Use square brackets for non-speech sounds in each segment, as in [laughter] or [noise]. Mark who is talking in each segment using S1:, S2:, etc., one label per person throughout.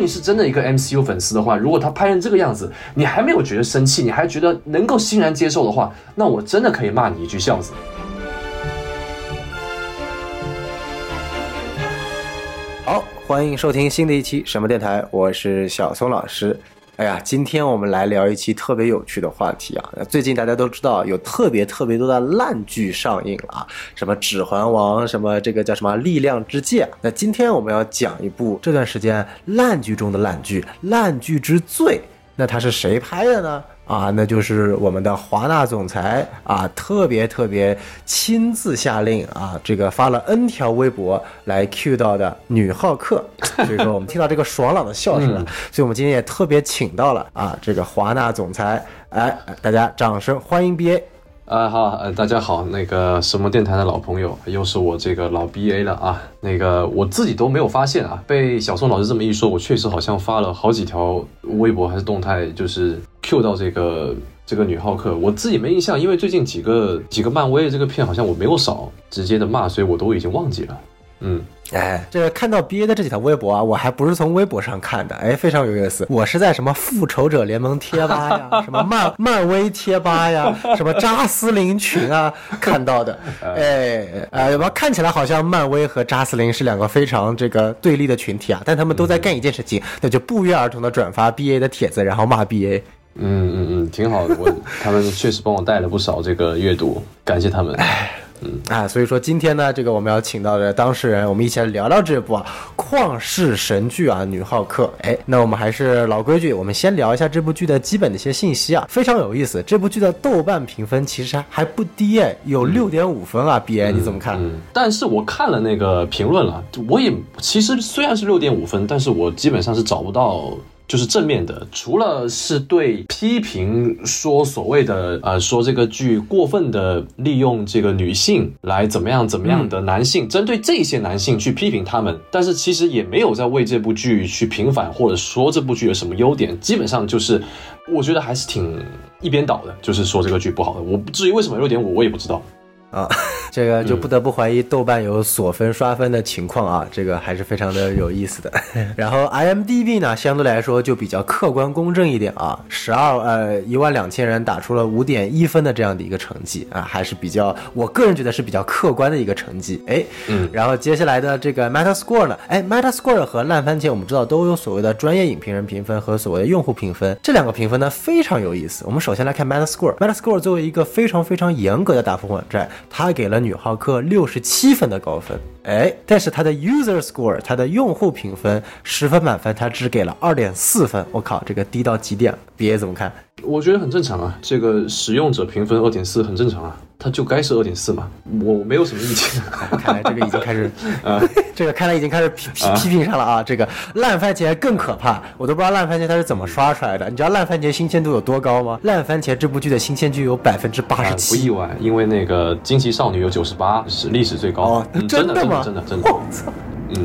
S1: 你是真的一个 MCU 粉丝的话，如果他拍成这个样子，你还没有觉得生气，你还觉得能够欣然接受的话，那我真的可以骂你一句孝子。
S2: 好，欢迎收听新的一期什么电台，我是小松老师。哎呀，今天我们来聊一期特别有趣的话题啊！最近大家都知道有特别特别多的烂剧上映了啊，什么《指环王》，什么这个叫什么《力量之戒》。那今天我们要讲一部这段时间烂剧中的烂剧，烂剧之最。那它是谁拍的呢？啊，那就是我们的华纳总裁啊，特别特别亲自下令啊，这个发了 N 条微博来 cue 到的女浩克，[laughs] 所以说我们听到这个爽朗的笑声了，所以我们今天也特别请到了啊，这个华纳总裁，哎，大家掌声欢迎 BA。
S1: 啊好，呃大家好，那个什么电台的老朋友，又是我这个老 B A 了啊。那个我自己都没有发现啊，被小宋老师这么一说，我确实好像发了好几条微博还是动态，就是 Q 到这个这个女浩克，我自己没印象，因为最近几个几个漫威的这个片好像我没有少直接的骂，所以我都已经忘记了。嗯，
S2: 哎，这个看到 B A 的这几条微博啊，我还不是从微博上看的，哎，非常有意思。我是在什么复仇者联盟贴吧呀，[laughs] 什么漫漫威贴吧呀，什么扎斯林群啊看到的。[laughs] 哎，呃，吧，看起来好像漫威和扎斯林是两个非常这个对立的群体啊，但他们都在干一件事情，那就不约而同的转发 B A 的帖子，然后骂 B A。
S1: 嗯嗯嗯，挺好的，我他们确实帮我带了不少这个阅读，感谢他们。
S2: 嗯啊，所以说今天呢，这个我们要请到的当事人，我们一起来聊聊这部啊旷世神剧啊《女浩克》。哎，那我们还是老规矩，我们先聊一下这部剧的基本的一些信息啊，非常有意思。这部剧的豆瓣评分其实还不低哎，有六点五分啊。B A 你怎么看？
S1: 嗯，但是我看了那个评论了，我也其实虽然是六点五分，但是我基本上是找不到。就是正面的，除了是对批评说所谓的呃说这个剧过分的利用这个女性来怎么样怎么样的男性，针对这些男性去批评他们，但是其实也没有在为这部剧去平反或者说这部剧有什么优点，基本上就是我觉得还是挺一边倒的，就是说这个剧不好的。我至于为什么优点我，我也不知道。
S2: 啊，[laughs] 这个就不得不怀疑豆瓣有锁分刷分的情况啊，这个还是非常的有意思的。[laughs] 然后 IMDB 呢，相对来说就比较客观公正一点啊，十二呃一万两千人打出了五点一分的这样的一个成绩啊，还是比较，我个人觉得是比较客观的一个成绩。哎，嗯，然后接下来的这个 Metascore 呢，哎，Metascore 和烂番茄我们知道都有所谓的专业影评人评分和所谓的用户评分，这两个评分呢非常有意思。我们首先来看 Metascore，Metascore 作为一个非常非常严格的打分网站。他给了女浩克六十七分的高分，哎，但是他的 user score，他的用户评分十分满分，他只给了二点四分。我靠，这个低到极点，B A 怎么看？
S1: 我觉得很正常啊，这个使用者评分二点四很正常啊。它就该是二点四嘛，我没有什么意见。
S2: 看来这个已经开始，[laughs] 啊，这个看来已经开始批批批评上了啊。这个烂番茄更可怕，我都不知道烂番茄它是怎么刷出来的。你知道烂番茄新鲜度有多高吗？烂番茄这部剧的新鲜度有百分之八十七，
S1: 不意外，因为那个惊奇少女有九十八，是历史最高。
S2: 哦，
S1: 真
S2: 的吗？
S1: 真的真的。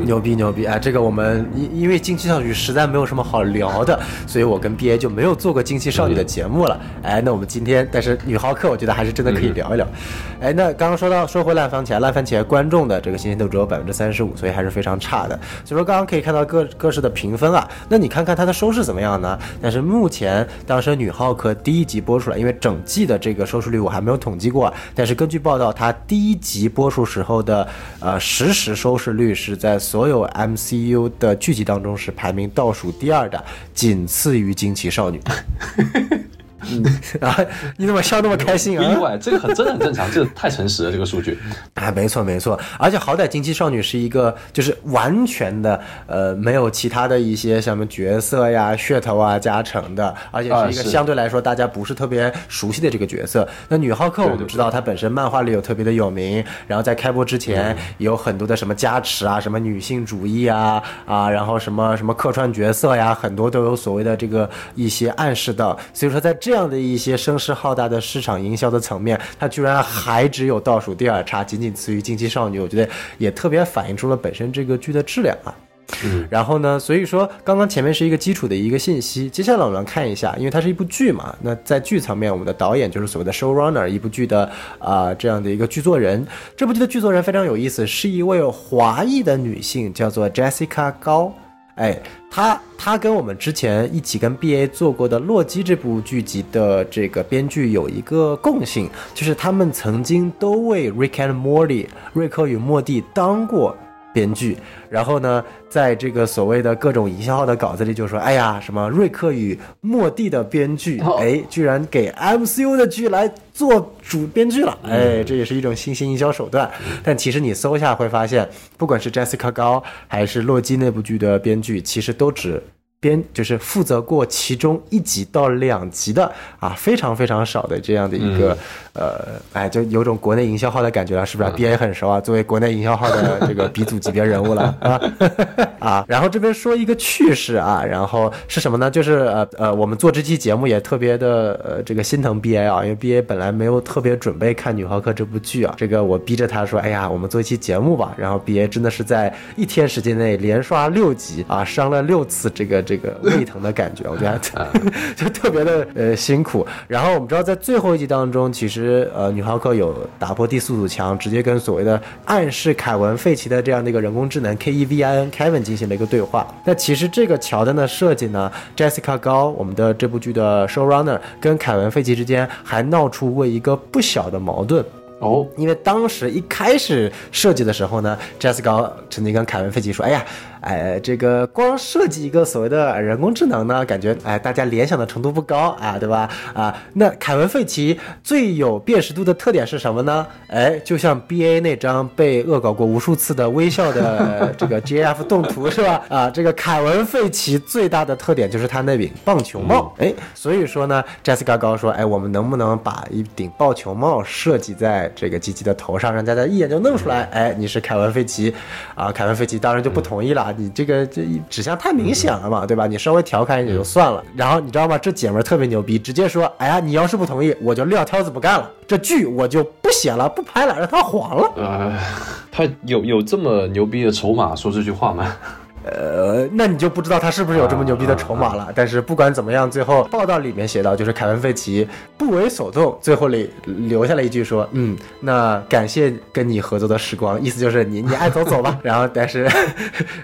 S2: 牛逼牛逼啊！这个我们因因为惊奇少女实在没有什么好聊的，所以我跟 B A 就没有做过惊奇少女的节目了。哎，那我们今天，但是女浩克，我觉得还是真的可以聊一聊。哎，那刚刚说到说回烂番茄，烂番茄观众的这个新鲜度只有百分之三十五，所以还是非常差的。所以说刚刚可以看到各各式的评分啊，那你看看它的收视怎么样呢？但是目前当时女浩克第一集播出来，因为整季的这个收视率我还没有统计过，但是根据报道，它第一集播出时候的呃实时收视率是在所有 MCU 的剧集当中是排名倒数第二的，仅次于惊奇少女。[laughs] 嗯 [laughs] 啊，你怎么笑那么开心
S1: 啊？意外，这个很真的很正常，这个太诚实了，这个数据。
S2: 啊，[laughs] 没错没错，而且好歹惊奇少女是一个就是完全的呃没有其他的一些什么角色呀、噱头啊加成的，而且是一个相对来说大家不是特别熟悉的这个角色。那女浩克我们知道她本身漫画里有特别的有名，然后在开播之前有很多的什么加持啊、什么女性主义啊啊，然后什么什么客串角色呀，很多都有所谓的这个一些暗示到，所以说在这样。这样的一些声势浩大的市场营销的层面，它居然还只有倒数第二差，仅仅次于《惊奇少女》，我觉得也特别反映出了本身这个剧的质量啊。
S1: 嗯，
S2: 然后呢，所以说刚刚前面是一个基础的一个信息，接下来我们看一下，因为它是一部剧嘛，那在剧层面，我们的导演就是所谓的 showrunner，一部剧的啊这样的一个剧作人。这部剧的剧作人非常有意思，是一位华裔的女性，叫做 Jessica 高。哎，他他跟我们之前一起跟 B A 做过的《洛基》这部剧集的这个编剧有一个共性，就是他们曾经都为《Rick and Morty》瑞克与莫蒂当过。编剧，然后呢，在这个所谓的各种营销号的稿子里就说：“哎呀，什么瑞克与莫蒂的编剧，哎，居然给 MCU 的剧来做主编剧了，哎，这也是一种新型营销手段。但其实你搜一下会发现，不管是 Jessica 高还是洛基那部剧的编剧，其实都只。”编就是负责过其中一集到两集的啊，非常非常少的这样的一个呃，哎，就有种国内营销号的感觉了，是不是？B A 很熟啊，作为国内营销号的这个鼻祖级别人物了 [laughs] 啊啊。然后这边说一个趣事啊，然后是什么呢？就是呃呃，我们做这期节目也特别的呃这个心疼 B A 啊，因为 B A 本来没有特别准备看《女浩克》这部剧啊，这个我逼着他说，哎呀，我们做一期节目吧。然后 B A 真的是在一天时间内连刷六集啊，上了六次这个。这个胃疼的感觉，[laughs] 我觉得 [laughs] 就特别的呃辛苦。然后我们知道，在最后一集当中，其实呃女浩克有打破第四堵墙，直接跟所谓的暗示凯文·费奇的这样的一个人工智能 K E V I N Kevin 进行了一个对话。那其实这个桥段的设计呢，Jessica 高我们的这部剧的 showrunner 跟凯文·费奇之间还闹出过一个不小的矛盾。
S1: 哦，
S2: 因为当时一开始设计的时候呢，Jessica 曾经跟凯文·费奇说：“哎呀。”哎，这个光设计一个所谓的人工智能呢，感觉哎，大家联想的程度不高啊，对吧？啊，那凯文·费奇最有辨识度的特点是什么呢？哎，就像 B A 那张被恶搞过无数次的微笑的这个 G F 动图是吧？啊，这个凯文·费奇最大的特点就是他那顶棒球帽。哎，所以说呢，Jessica 高说，哎，我们能不能把一顶棒球帽设计在这个吉吉的头上，让大家一眼就弄出来？哎，你是凯文·费奇啊？凯文·费奇当然就不同意了。你这个这指向太明显了嘛，对吧？你稍微调侃一点就算了。然后你知道吗？这姐们儿特别牛逼，直接说：“哎呀，你要是不同意，我就撂挑子不干了，这剧我就不写了，不拍了，让它黄了。”
S1: 呃，他有有这么牛逼的筹码说这句话吗？
S2: 呃，那你就不知道他是不是有这么牛逼的筹码了。但是不管怎么样，最后报道里面写到，就是凯文·费奇不为所动，最后里留下了一句说：“嗯，那感谢跟你合作的时光。”意思就是你你爱走走吧。[laughs] 然后但是，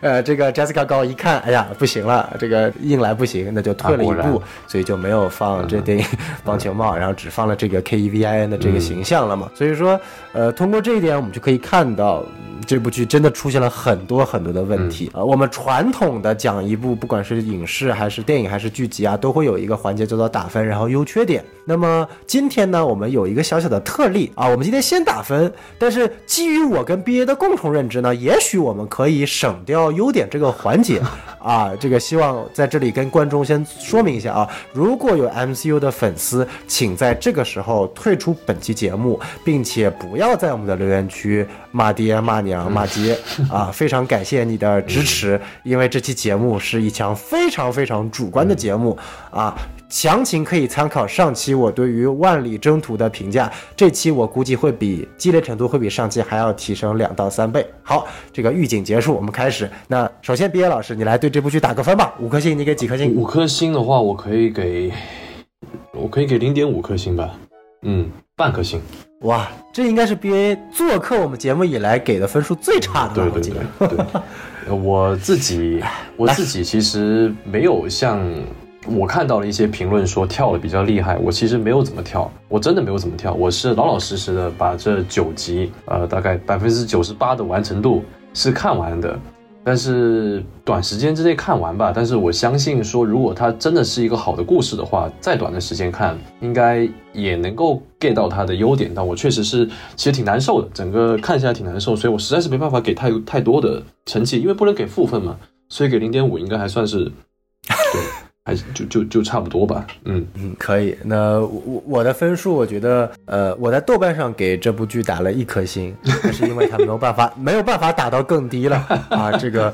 S2: 呃，这个 Jessica 高一看，哎呀，不行了，这个硬来不行，那就退了一步，所以就没有放这顶棒球帽，然后只放了这个 K E V I N 的这个形象了嘛。所以说，呃，通过这一点，我们就可以看到。这部剧真的出现了很多很多的问题啊！我们传统的讲一部，不管是影视还是电影还是剧集啊，都会有一个环节叫做打分，然后优缺点。那么今天呢，我们有一个小小的特例啊，我们今天先打分，但是基于我跟 BA 的共同认知呢，也许我们可以省掉优点这个环节 [laughs] 啊。这个希望在这里跟观众先说明一下啊，如果有 MCU 的粉丝，请在这个时候退出本期节目，并且不要在我们的留言区骂爹骂娘。骂街 [laughs] 啊！非常感谢你的支持，因为这期节目是一场非常非常主观的节目啊。详情可以参考上期我对于《万里征途》的评价，这期我估计会比激烈程度会比上期还要提升两到三倍。好，这个预警结束，我们开始。那首先，毕业老师，你来对这部剧打个分吧，五颗星，你给几颗星？
S1: 五颗星的话，我可以给，我可以给零点五颗星吧。嗯，半颗星。
S2: 哇，这应该是 B A 做客我们节目以来给的分数最差的。
S1: 对对对对，我 [laughs] 自己我自己其实没有像我看到了一些评论说跳的比较厉害，我其实没有怎么跳，我真的没有怎么跳，我是老老实实的把这九集，呃，大概百分之九十八的完成度是看完的。但是短时间之内看完吧，但是我相信说，如果它真的是一个好的故事的话，再短的时间看，应该也能够 get 到它的优点。但我确实是其实挺难受的，整个看下来挺难受，所以我实在是没办法给太太多的成绩，因为不能给负分嘛，所以给零点五应该还算是对。还是就就就差不多吧，嗯
S2: 嗯，可以。那我我的分数，我觉得，呃，我在豆瓣上给这部剧打了一颗星，那是因为它没有办法没有办法打到更低了啊。这个，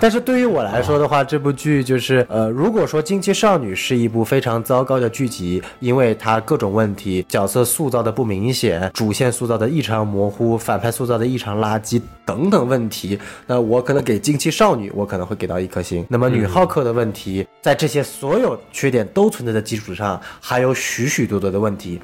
S2: 但是对于我来说的话，这部剧就是，呃，如果说《惊奇少女》是一部非常糟糕的剧集，因为它各种问题，角色塑造的不明显，主线塑造的异常模糊，反派塑造的异常垃圾等等问题，那我可能给《惊奇少女》，我可能会给到一颗星。那么女浩克的问题。在这些所有缺点都存在的基础上，还有许许多多的问题，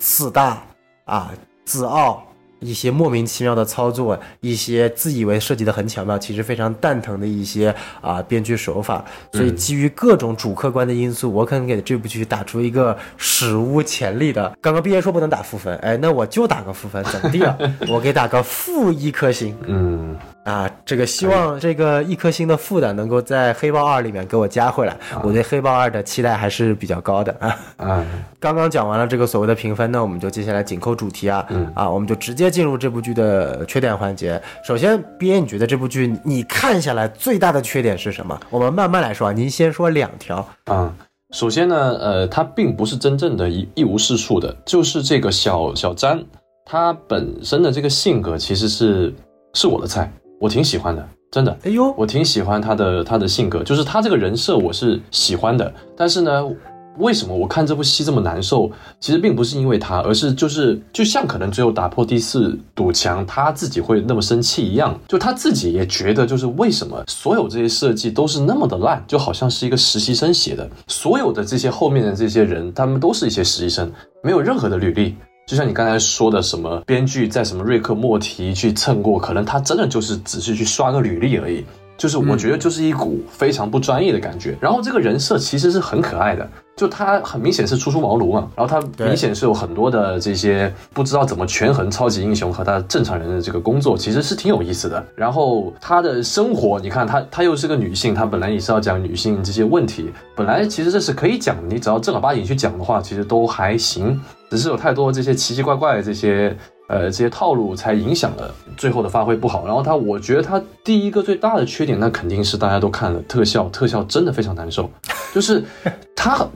S2: 四大啊，自傲，一些莫名其妙的操作，一些自以为设计的很巧妙，其实非常蛋疼的一些啊编剧手法。所以基于各种主客观的因素，我可能给这部剧打出一个史无前例的。刚刚毕业说不能打负分，哎，那我就打个负分，怎么地了？[laughs] 我给打个负一颗星。
S1: 嗯。
S2: 啊，这个希望这个一颗星的负的能够在黑豹二里面给我加回来。我对黑豹二的期待还是比较高的啊。
S1: 嗯，
S2: 刚刚讲完了这个所谓的评分，那我们就接下来紧扣主题啊。
S1: 嗯
S2: 啊，我们就直接进入这部剧的缺点环节。首先，B A，你觉得这部剧你看下来最大的缺点是什么？我们慢慢来说啊。您先说两条。
S1: 啊，首先呢，呃，它并不是真正的一一无是处的，就是这个小小詹，他本身的这个性格其实是是我的菜。我挺喜欢的，真的。
S2: 哎呦，
S1: 我挺喜欢他的他的性格，就是他这个人设我是喜欢的。但是呢，为什么我看这部戏这么难受？其实并不是因为他，而是就是就像可能最后打破第四堵墙，他自己会那么生气一样，就他自己也觉得就是为什么所有这些设计都是那么的烂，就好像是一个实习生写的，所有的这些后面的这些人，他们都是一些实习生，没有任何的履历。就像你刚才说的，什么编剧在什么瑞克莫提去蹭过，可能他真的就是只是去刷个履历而已。就是我觉得就是一股非常不专业的感觉。然后这个人设其实是很可爱的。就他很明显是初出茅庐嘛，然后他明显是有很多的这些不知道怎么权衡超级英雄和他正常人的这个工作，其实是挺有意思的。然后他的生活，你看他他又是个女性，他本来也是要讲女性这些问题，本来其实这是可以讲，你只要正儿八经去讲的话，其实都还行。只是有太多这些奇奇怪怪的这些。呃，这些套路才影响了最后的发挥不好。然后他，我觉得他第一个最大的缺点，那肯定是大家都看了特效，特效真的非常难受。[laughs] 就是他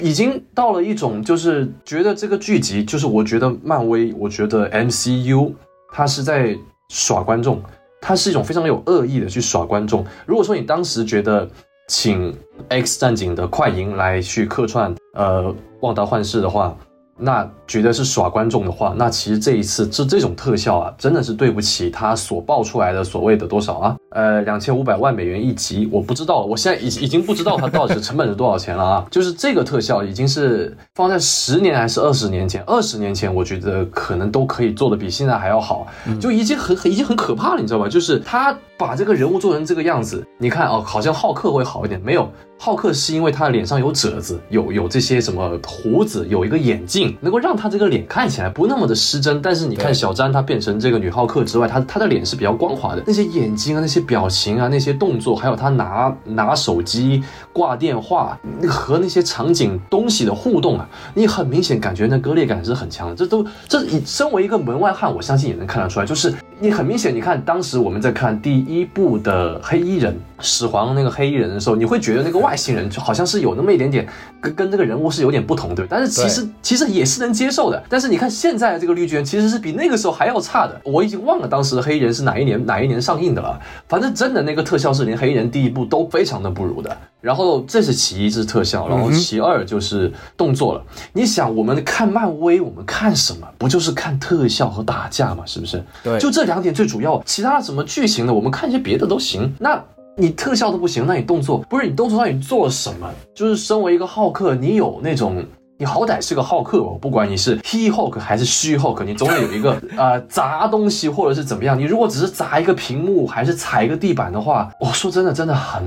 S1: 已经到了一种，就是觉得这个剧集，就是我觉得漫威，我觉得 MCU，他是在耍观众，他是一种非常有恶意的去耍观众。如果说你当时觉得请 X 战警的快银来去客串，呃，旺达幻视的话。那觉得是耍观众的话，那其实这一次这这种特效啊，真的是对不起他所爆出来的所谓的多少啊？呃，两千五百万美元一集，我不知道，我现在已已经不知道它到底是成本是多少钱了啊！[laughs] 就是这个特效已经是放在十年还是二十年前？二十年前我觉得可能都可以做的比现在还要好，就已经很已经很可怕了，你知道吧？就是他把这个人物做成这个样子，你看哦，好像浩克会好一点，没有。浩克是因为他的脸上有褶子，有有这些什么胡子，有一个眼镜，能够让他这个脸看起来不那么的失真。但是你看小詹，他变成这个女浩克之外，他他的脸是比较光滑的，那些眼睛啊，那些表情啊，那些动作，还有他拿拿手机挂电话和那些场景东西的互动啊，你很明显感觉那割裂感是很强的。这都这你身为一个门外汉，我相信也能看得出来，就是你很明显，你看当时我们在看第一部的黑衣人。始皇那个黑衣人的时候，你会觉得那个外星人就好像是有那么一点点跟跟这个人物是有点不同，对但是其实其实也是能接受的。但是你看现在的这个绿巨人其实是比那个时候还要差的。我已经忘了当时黑衣人是哪一年哪一年上映的了。反正真的那个特效是连黑衣人第一部都非常的不如的。然后这是其一，是特效，然后其二就是动作了。你想我们看漫威，我们看什么？不就是看特效和打架嘛？是不是？
S2: 对，
S1: 就这两点最主要。其他什么剧情的，我们看一些别的都行。那。你特效都不行，那你动作不是你动作到底做了什么？就是身为一个浩克，你有那种，你好歹是个浩克哦，不管你是 He Hulk 还是虚 Hulk，你总得有一个 [laughs] 呃砸东西或者是怎么样。你如果只是砸一个屏幕，还是踩一个地板的话，我说真的，真的很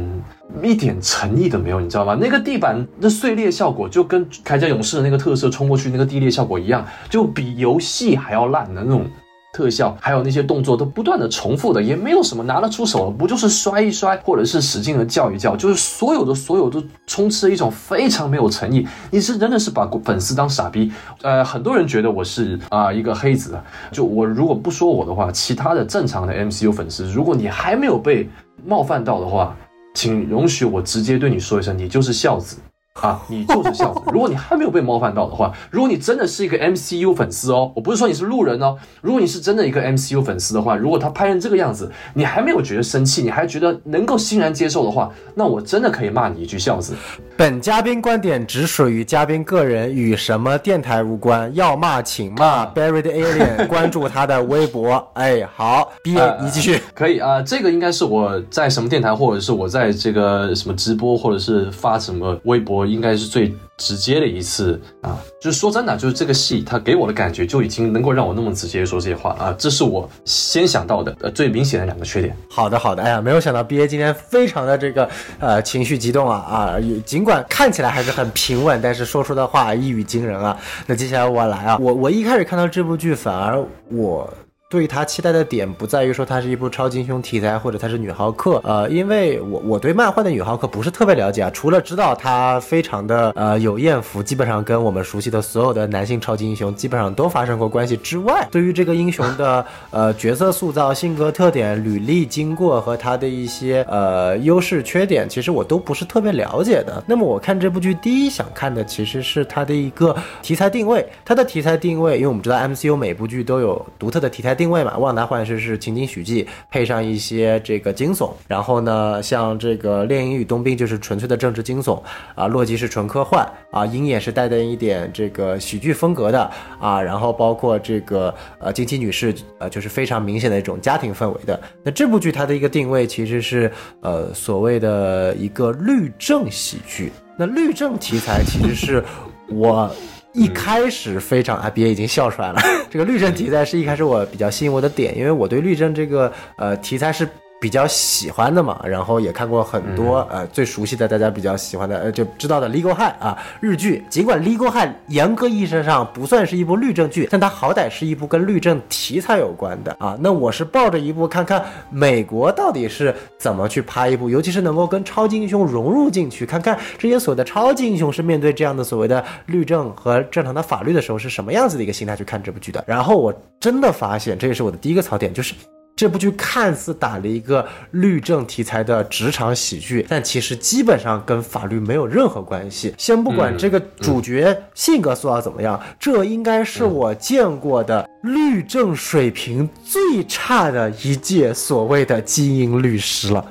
S1: 一点诚意都没有，你知道吗？那个地板的碎裂效果就跟铠甲勇士的那个特色冲过去那个地裂效果一样，就比游戏还要烂的那种。特效还有那些动作都不断的重复的，也没有什么拿得出手，不就是摔一摔，或者是使劲的叫一叫，就是所有的所有都充斥一种非常没有诚意。你是真的是把粉丝当傻逼？呃，很多人觉得我是啊一个黑子，就我如果不说我的话，其他的正常的 MCU 粉丝，如果你还没有被冒犯到的话，请容许我直接对你说一声，你就是孝子。啊，你就是孝子。如果你还没有被冒犯到的话，如果你真的是一个 MCU 粉丝哦，我不是说你是路人哦。如果你是真的一个 MCU 粉丝的话，如果他拍成这个样子，你还没有觉得生气，你还觉得能够欣然接受的话，那我真的可以骂你一句孝子。
S2: 本嘉宾观点只属于嘉宾个人，与什么电台无关。要骂请骂 Buried Alien，[laughs] 关注他的微博。哎，好，毕业你继续。
S1: 可以啊，这个应该是我在什么电台，或者是我在这个什么直播，或者是发什么微博。应该是最直接的一次啊。就是说真的，就是这个戏它给我的感觉就已经能够让我那么直接说这些话啊，这是我先想到的呃最明显的两个缺点。
S2: 好的好的，哎呀，没有想到 B A 今天非常的这个呃情绪激动啊啊，尽管看起来还是很平稳，但是说出的话一语惊人啊。那接下来我来啊，我我一开始看到这部剧，反而我。对他期待的点不在于说它是一部超级英雄题材，或者它是女浩克，呃，因为我我对漫画的女浩克不是特别了解啊，除了知道她非常的呃有艳福，基本上跟我们熟悉的所有的男性超级英雄基本上都发生过关系之外，对于这个英雄的呃角色塑造、性格特点、履历经过和他的一些呃优势缺点，其实我都不是特别了解的。那么我看这部剧第一想看的其实是它的一个题材定位，它的题材定位，因为我们知道 MCU 每部剧都有独特的题材。定位嘛，旺达幻视是情景喜剧，配上一些这个惊悚。然后呢，像这个猎鹰与冬兵就是纯粹的政治惊悚啊，洛基是纯科幻啊，鹰眼是带点一点这个喜剧风格的啊。然后包括这个呃惊奇女士呃就是非常明显的一种家庭氛围的。那这部剧它的一个定位其实是呃所谓的一个律政喜剧。那律政题材其实是我。一开始非常啊，别已经笑出来了。[laughs] 这个律政题材是一开始我比较吸引我的点，因为我对律政这个呃题材是。比较喜欢的嘛，然后也看过很多呃最熟悉的大家比较喜欢的呃就知道的《Legal High》啊日剧。尽管《Legal High》严格意义上不算是一部律政剧，但它好歹是一部跟律政题材有关的啊。那我是抱着一部看看美国到底是怎么去拍一部，尤其是能够跟超级英雄融入进去，看看这些所谓的超级英雄是面对这样的所谓的律政和正常的法律的时候是什么样子的一个心态去看这部剧的。然后我真的发现，这也是我的第一个槽点，就是。这部剧看似打了一个律政题材的职场喜剧，但其实基本上跟法律没有任何关系。先不管这个主角性格塑造怎么样，这应该是我见过的律政水平最差的一届所谓的精英律师了。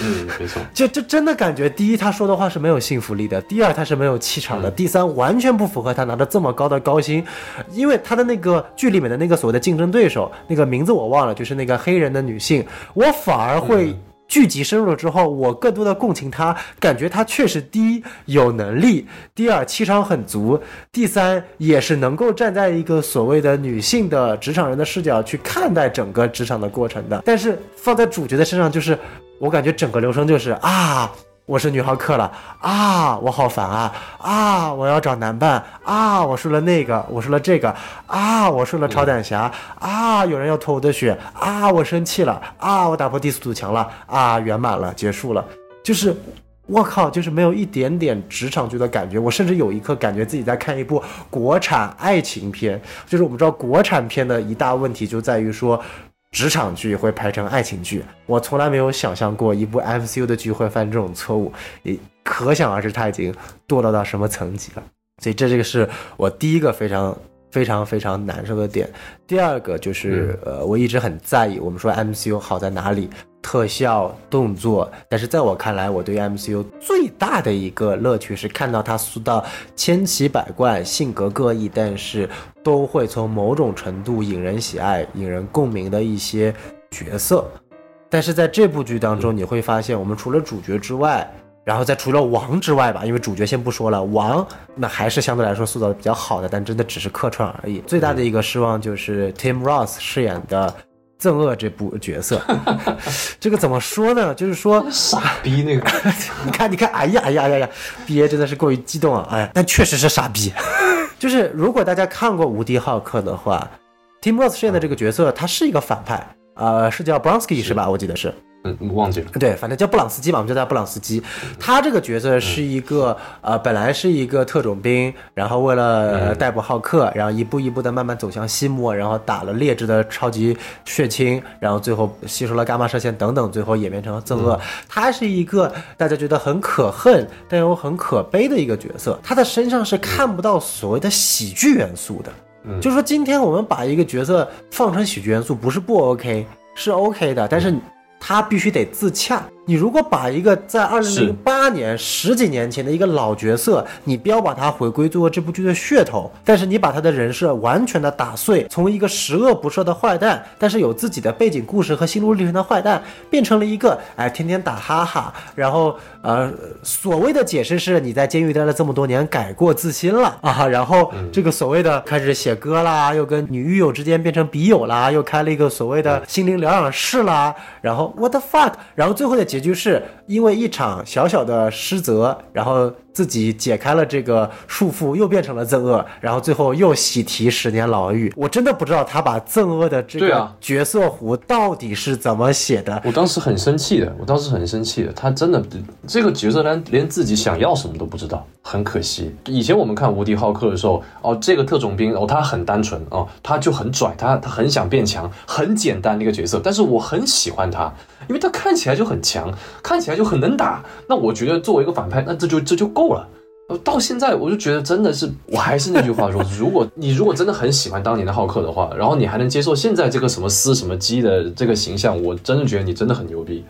S1: 嗯，没错，
S2: 就就真的感觉，第一他说的话是没有信服力的，第二他是没有气场的，第三完全不符合他拿着这么高的高薪，因为他的那个剧里面的那个所谓的竞争对手，那个名字我忘了，就是那个黑人的女性，我反而会剧集深入了之后，我更多的共情他，感觉他确实第一有能力，第二气场很足，第三也是能够站在一个所谓的女性的职场人的视角去看待整个职场的过程的，但是放在主角的身上就是。我感觉整个流程就是啊，我是女浩克了。啊，我好烦啊。啊，我要找男伴。啊，我说了那个，我说了这个。啊，我说了超胆侠。啊，有人要偷我的血啊，我生气了。啊，我打破第四堵墙了。啊，圆满了，结束了，就是我靠，就是没有一点点职场剧的感觉，我甚至有一刻感觉自己在看一部国产爱情片，就是我们知道国产片的一大问题就在于说。职场剧会拍成爱情剧，我从来没有想象过一部 MCU 的剧会犯这种错误，也可想而知它已经堕落到什么层级了。所以这这个是我第一个非常非常非常难受的点。第二个就是呃，我一直很在意，我们说 MCU 好在哪里？特效动作，但是在我看来，我对 MCU 最大的一个乐趣是看到他塑造千奇百怪、性格各异，但是都会从某种程度引人喜爱、引人共鸣的一些角色。但是在这部剧当中，你会发现，我们除了主角之外，然后再除了王之外吧，因为主角先不说了，王那还是相对来说塑造的比较好的，但真的只是客串而已。最大的一个失望就是 Tim Ross 饰演的。憎恶这部角色，[laughs] 这个怎么说呢？就是说
S1: 傻逼那个，[laughs]
S2: 你看，你看，哎呀，哎呀，哎呀，憋真的是过于激动啊，哎，但确实是傻逼。[laughs] 就是如果大家看过《无敌浩克》的话，Tim Roth 饰演的这个角色，他是一个反派，呃，是叫 Bronski 是吧？我记得是。
S1: 嗯，忘记了。
S2: 对，反正叫布朗斯基嘛，我们叫他布朗斯基。他这个角色是一个呃，本来是一个特种兵，然后为了逮捕浩克，然后一步一步的慢慢走向西莫，然后打了劣质的超级血清，然后最后吸收了伽马射线等等，最后演变成了憎恶。他是一个大家觉得很可恨但又很可悲的一个角色。他的身上是看不到所谓的喜剧元素的。嗯，就是说今天我们把一个角色放成喜剧元素，不是不 OK，是 OK 的，但是。他必须得自洽，你如果把一个在二零零八年十几年前的一个老角色，你标榜他回归做这部剧的噱头，但是你把他的人设完全的打碎，从一个十恶不赦的坏蛋，但是有自己的背景故事和心路历程的坏蛋，变成了一个哎天天打哈哈，然后呃所谓的解释是你在监狱待了这么多年改过自新了啊，然后这个所谓的开始写歌啦，又跟女狱友之间变成笔友啦，又开了一个所谓的心灵疗养室啦，然后 what the fuck，然后最后的。结局是因为一场小小的失责，然后。自己解开了这个束缚，又变成了憎恶，然后最后又喜提十年牢狱。我真的不知道他把憎恶的这个角色弧到底是怎么写的。
S1: 我当时很生气的，我当时很生气的。他真的这个角色连连自己想要什么都不知道，很可惜。以前我们看无敌浩克的时候，哦，这个特种兵哦，他很单纯哦，他就很拽，他他很想变强，很简单的一个角色。但是我很喜欢他，因为他看起来就很强，看起来就很能打。那我觉得作为一个反派，那这就这就够。够了，到现在我就觉得真的是，我还是那句话说，如果你如果真的很喜欢当年的浩克的话，然后你还能接受现在这个什么斯什么基的这个形象，我真的觉得你真的很牛逼。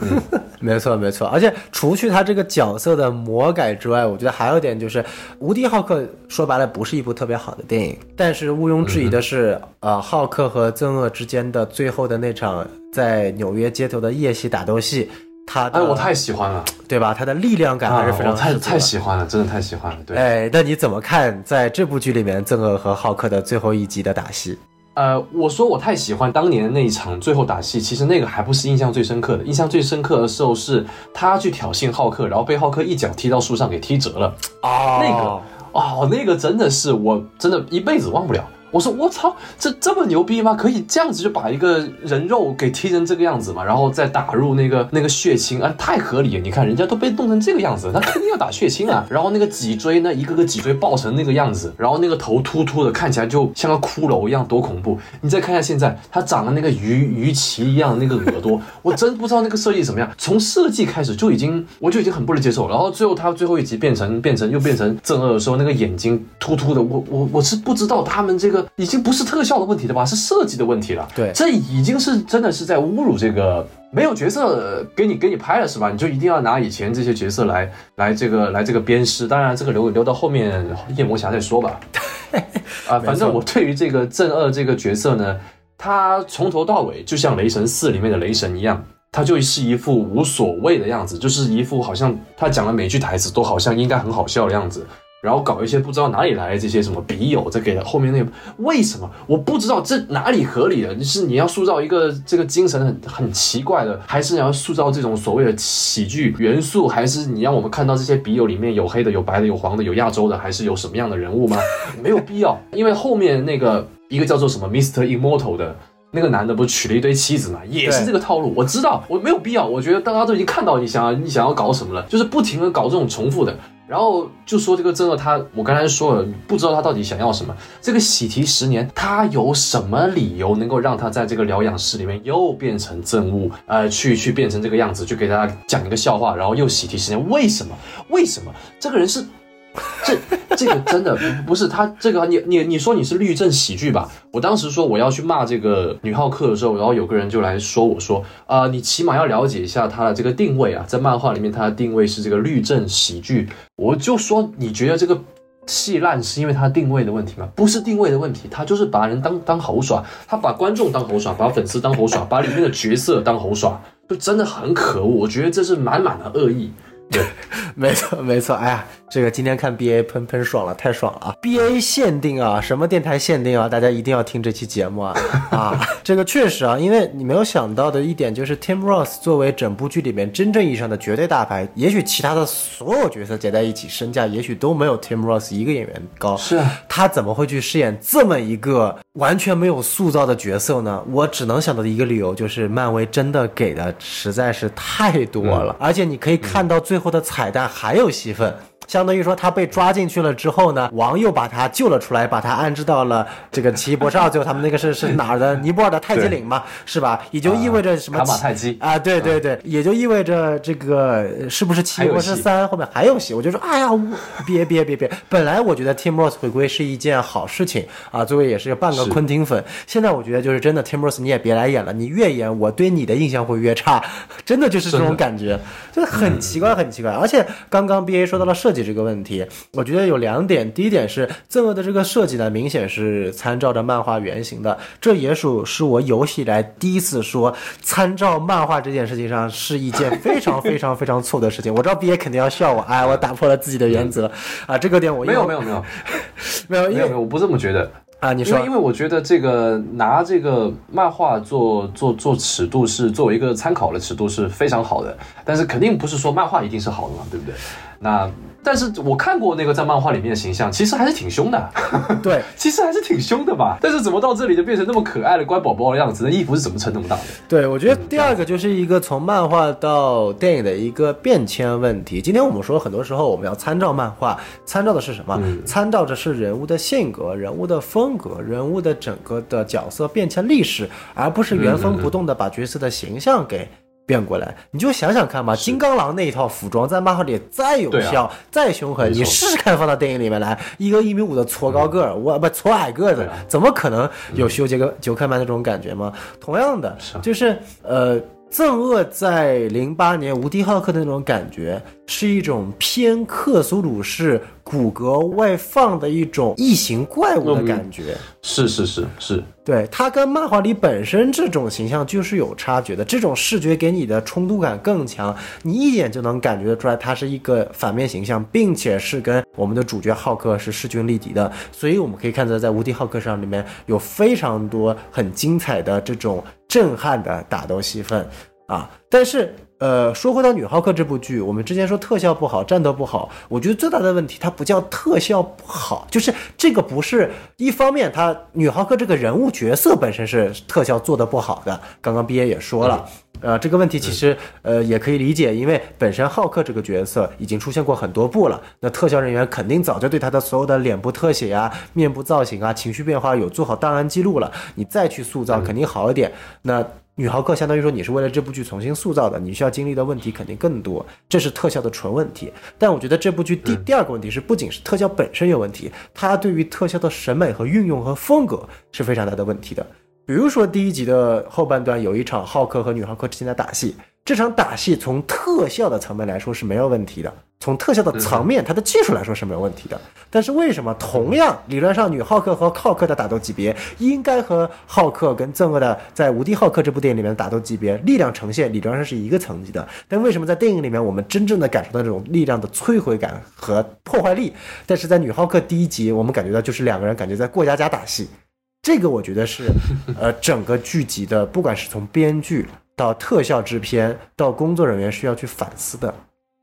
S2: 嗯，[laughs] 没错没错，而且除去他这个角色的魔改之外，我觉得还有一点就是，无敌浩克说白了不是一部特别好的电影，但是毋庸置疑的是，呃，浩克和憎恶之间的最后的那场在纽约街头的夜戏打斗戏。他
S1: 哎，我太喜欢了，
S2: 对吧？他的力量感还是非常
S1: 太太喜欢了，真的太喜欢了。对，
S2: 哎，那你怎么看在这部剧里面憎恶和浩克的最后一集的打戏？
S1: 呃，我说我太喜欢当年的那一场最后打戏，其实那个还不是印象最深刻的，印象最深刻的时候是他去挑衅浩克，然后被浩克一脚踢到树上给踢折了。哦，那个哦，那个真的是我真的一辈子忘不了。我说我操，这这么牛逼吗？可以这样子就把一个人肉给踢成这个样子嘛？然后再打入那个那个血清啊，太合理了！你看人家都被冻成这个样子，那肯定要打血清啊。然后那个脊椎那一个个脊椎爆成那个样子，然后那个头秃秃的，看起来就像个骷髅一样，多恐怖！你再看一下现在他长了那个鱼鱼鳍一样的那个耳朵，我真不知道那个设计怎么样。从设计开始就已经我就已经很不能接受。然后最后他最后一集变成变成又变成正二的时候，那个眼睛突突的，我我我是不知道他们这个。已经不是特效的问题了吧？是设计的问题了。
S2: 对，
S1: 这已经是真的是在侮辱这个没有角色给你给你拍了是吧？你就一定要拿以前这些角色来来这个来这个鞭尸。当然，这个留留到后面夜魔侠再说吧。啊，反正我对于这个正二这个角色呢，他从头到尾就像雷神四里面的雷神一样，他就是一副无所谓的样子，就是一副好像他讲的每句台词都好像应该很好笑的样子。然后搞一些不知道哪里来的这些什么笔友，再给后面那个为什么我不知道这哪里合理的？是你要塑造一个这个精神很很奇怪的，还是你要塑造这种所谓的喜剧元素？还是你让我们看到这些笔友里面有黑的、有白的、有黄的、有亚洲的，还是有什么样的人物吗？[laughs] 没有必要，因为后面那个一个叫做什么 Mister Immortal 的那个男的，不是娶了一堆妻子嘛，也是这个套路。我知道，我没有必要。我觉得大家都已经看到你想要你想要搞什么了，就是不停的搞这种重复的。然后就说这个证物，他我刚才说了，不知道他到底想要什么。这个喜提十年，他有什么理由能够让他在这个疗养室里面又变成证物？呃，去去变成这个样子，去给大家讲一个笑话，然后又喜提十年？为什么？为什么？这个人是？这这个真的不是他这个你你你说你是律政喜剧吧？我当时说我要去骂这个女浩克的时候，然后有个人就来说我说啊，你起码要了解一下他的这个定位啊，在漫画里面他的定位是这个律政喜剧。我就说你觉得这个戏烂是因为他定位的问题吗？不是定位的问题，他就是把人当当猴耍，他把观众当猴耍，把粉丝当猴耍，把里面的角色当猴耍，就真的很可恶。我觉得这是满满的恶意。对，[laughs]
S2: 没错没错，哎呀。这个今天看 B A 喷喷爽了，太爽了啊！B A 限定啊，什么电台限定啊？大家一定要听这期节目啊！啊，[laughs] 这个确实啊，因为你没有想到的一点就是 Tim Ross 作为整部剧里面真正意义上的绝对大牌，也许其他的所有角色加在一起身价也许都没有 Tim Ross 一个演员高。
S1: 是啊，
S2: 他怎么会去饰演这么一个完全没有塑造的角色呢？我只能想到的一个理由就是漫威真的给的实在是太多了，而且你可以看到最后的彩蛋还有戏份。相当于说他被抓进去了之后呢，王又把他救了出来，把他安置到了这个奇异博士二，最后他们那个是是哪儿的？尼泊尔的泰姬陵嘛，是吧？也就意味着什么？
S1: 卡马泰姬
S2: 啊，对对对，也就意味着这个是不是奇异博士三后面还有戏？我就说，哎呀，别别别别！[laughs] 本来我觉得 Tim Ross 回归是一件好事情啊，作为也是半个昆汀粉，现在我觉得就是真的 Tim Ross 你也别来演了，你越演我对你的印象会越差，真的就是这种感觉，就是很奇怪很奇怪。而且刚刚 B A 说到了设计这个问题，我觉得有两点，第一点是憎恶的这个设计呢，明显是参照着漫画原型的，这也属是我有史以来第一次说参照漫画这件事情上是一件非常非常非常错的事情。我知道 B A 肯定要笑我，哎，我打破了自己的原则啊，这个点我
S1: 没有没有没有 [laughs]
S2: 没有
S1: 没有没有，我不这么觉得。
S2: 啊，你说，
S1: 因为我觉得这个拿这个漫画做做做尺度是作为一个参考的尺度是非常好的，但是肯定不是说漫画一定是好的嘛，对不对？那。但是我看过那个在漫画里面的形象，其实还是挺凶的。
S2: 对，[laughs]
S1: 其实还是挺凶的吧。但是怎么到这里就变成那么可爱的乖宝宝的样子？那衣服是怎么撑那么大的？
S2: 对，我觉得第二个就是一个从漫画到电影的一个变迁问题。今天我们说，很多时候我们要参照漫画，参照的是什么？参照的是人物的性格、人物的风格、人物的整个的角色变迁历史，而不是原封不动的把角色的形象给。变过来，你就想想看嘛，金刚狼那一套服装在漫画里再有效、再凶狠，你试试看放到电影里面来，一个一米五的矬高个儿，我不矬矮个子，怎么可能有修杰克·克曼那种感觉吗？同样的，就是呃。憎恶在零八年无敌浩克的那种感觉，是一种偏克苏鲁式骨骼外放的一种异形怪物的感觉。
S1: 是是是是，
S2: 对它跟漫画里本身这种形象就是有差距的。这种视觉给你的冲突感更强，你一眼就能感觉得出来，它是一个反面形象，并且是跟我们的主角浩克是势均力敌的。所以我们可以看到，在无敌浩克上里面有非常多很精彩的这种。震撼的打斗戏份啊！但是，呃，说回到女浩克这部剧，我们之前说特效不好，战斗不好，我觉得最大的问题它不叫特效不好，就是这个不是一方面，它女浩克这个人物角色本身是特效做的不好的。刚刚毕业也说了，呃，这个问题其实呃也可以理解，因为本身浩克这个角色已经出现过很多部了，那特效人员肯定早就对他的所有的脸部特写啊、面部造型啊、情绪变化有做好档案记录了，你再去塑造肯定好一点。那女浩克相当于说你是为了这部剧重新塑造的，你需要经历的问题肯定更多，这是特效的纯问题。但我觉得这部剧第第二个问题是，不仅是特效本身有问题，它对于特效的审美和运用和风格是非常大的问题的。比如说第一集的后半段有一场浩克和女浩克之间的打戏。这场打戏从特效的层面来说是没有问题的，从特效的层面，它的技术来说是没有问题的。但是为什么同样理论上女浩克和浩克的打斗级别应该和浩克跟憎恶的在无敌浩克这部电影里面的打斗级别力量呈现理论上是一个层级的？但为什么在电影里面我们真正的感受到这种力量的摧毁感和破坏力？但是在女浩克第一集我们感觉到就是两个人感觉在过家家打戏，这个我觉得是呃整个剧集的不管是从编剧。到特效制片，到工作人员需要去反思的，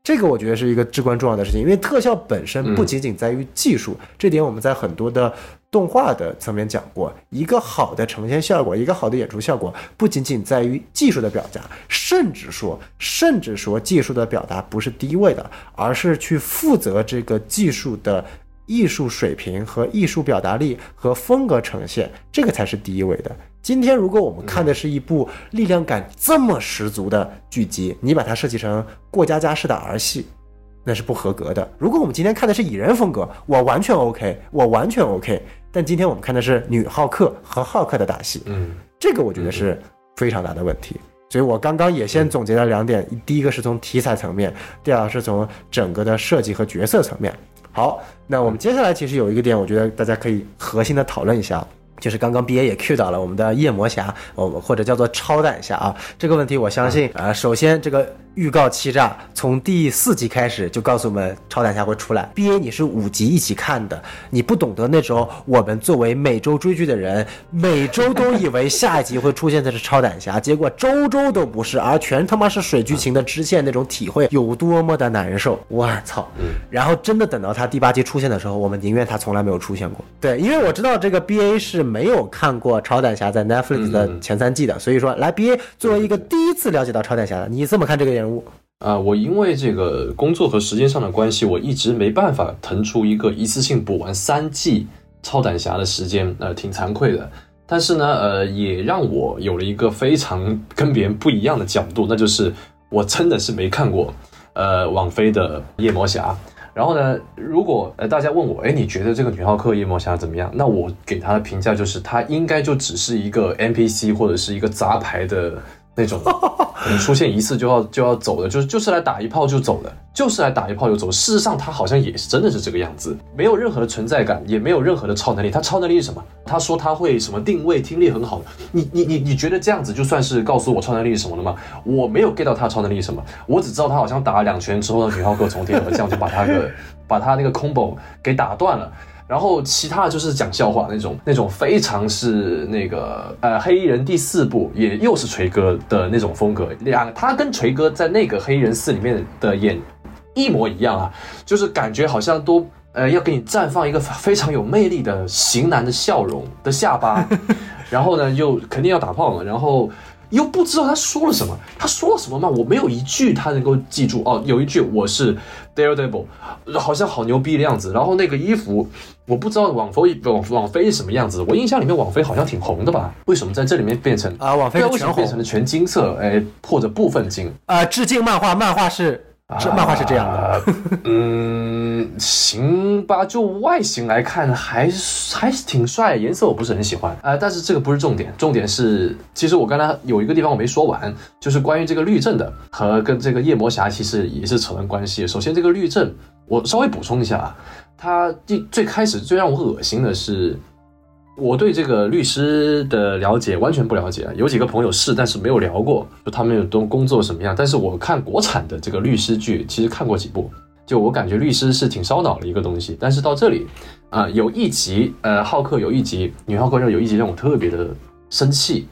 S2: 这个我觉得是一个至关重要的事情。因为特效本身不仅仅在于技术，这点我们在很多的动画的层面讲过。一个好的呈现效果，一个好的演出效果，不仅仅在于技术的表达，甚至说，甚至说技术的表达不是第一位的，而是去负责这个技术的艺术水平和艺术表达力和风格呈现，这个才是第一位的。今天，如果我们看的是一部力量感这么十足的剧集，你把它设计成过家家式的儿戏，那是不合格的。如果我们今天看的是蚁人风格，我完全 OK，我完全 OK。但今天我们看的是女浩克和浩克的打戏，嗯，这个我觉得是非常大的问题。所以我刚刚也先总结了两点：第一个是从题材层面，第二个是从整个的设计和角色层面。好，那我们接下来其实有一个点，我觉得大家可以核心的讨论一下。就是刚刚 B A 也 Q 到了我们的夜魔侠，哦，或者叫做超胆侠啊，这个问题我相信啊，首先这个。预告欺诈，从第四集开始就告诉我们超胆侠会出来。B A 你是五集一起看的，你不懂得那时候我们作为每周追剧的人，每周都以为下一集会出现的是超胆侠，结果周周都不是，而全他妈是水剧情的支线那种体会有多么的难受。我操！然后真的等到他第八集出现的时候，我们宁愿他从来没有出现过。对，因为我知道这个 B A 是没有看过超胆侠在 Netflix 的前三季的，所以说来 B A 作为一个第一次了解到超胆侠的，你这么看这个演？人物
S1: 啊，我因为这个工作和时间上的关系，我一直没办法腾出一个一次性补完三季超胆侠的时间，呃，挺惭愧的。但是呢，呃，也让我有了一个非常跟别人不一样的角度，那就是我真的是没看过，呃，网飞的夜魔侠。然后呢，如果呃大家问我，哎，你觉得这个女浩克夜魔侠怎么样？那我给她的评价就是，她应该就只是一个 NPC 或者是一个杂牌的那种，[laughs] 可能出现一次就要就要走的，就是就是来打一炮就走的，就是来打一炮就走。事实上，他好像也是真的是这个样子，没有任何的存在感，也没有任何的超能力。他超能力是什么？他说他会什么定位听力很好。你你你你觉得这样子就算是告诉我超能力是什么了吗？我没有 get 到他超能力是什么，我只知道他好像打了两拳之后呢，女浩克从天而降，就把他的把他那个 combo 给打断了。然后其他就是讲笑话那种，那种非常是那个呃黑衣人第四部也又是锤哥的那种风格，两他跟锤哥在那个黑衣人四里面的演一模一样啊，就是感觉好像都呃要给你绽放一个非常有魅力的型男的笑容的下巴，[laughs] 然后呢又肯定要打炮嘛，然后。又不知道他说了什么，他说了什么嘛？我没有一句他能够记住哦。有一句我是 Daredevil，好像好牛逼的样子。然后那个衣服，我不知道网飞网网飞是什么样子。我印象里面网飞好像挺红的吧？为什么在这里面变成
S2: 啊？网飞
S1: 为什么变成了全金色？哎，或者部分金？
S2: 啊，致敬漫画，漫画是。这漫画是这样的，[laughs]
S1: 嗯，行吧，就外形来看还还是挺帅，颜色我不是很喜欢啊，但是这个不是重点，重点是，其实我刚才有一个地方我没说完，就是关于这个律政的和跟这个夜魔侠其实也是扯上关系。首先这个律政，我稍微补充一下啊，他第最开始最让我恶心的是。我对这个律师的了解完全不了解，有几个朋友是，但是没有聊过，就他们有都工作什么样。但是我看国产的这个律师剧，其实看过几部，就我感觉律师是挺烧脑的一个东西。但是到这里，啊，有一集，呃，浩克有一集，女浩克就有一集让我特别的生气，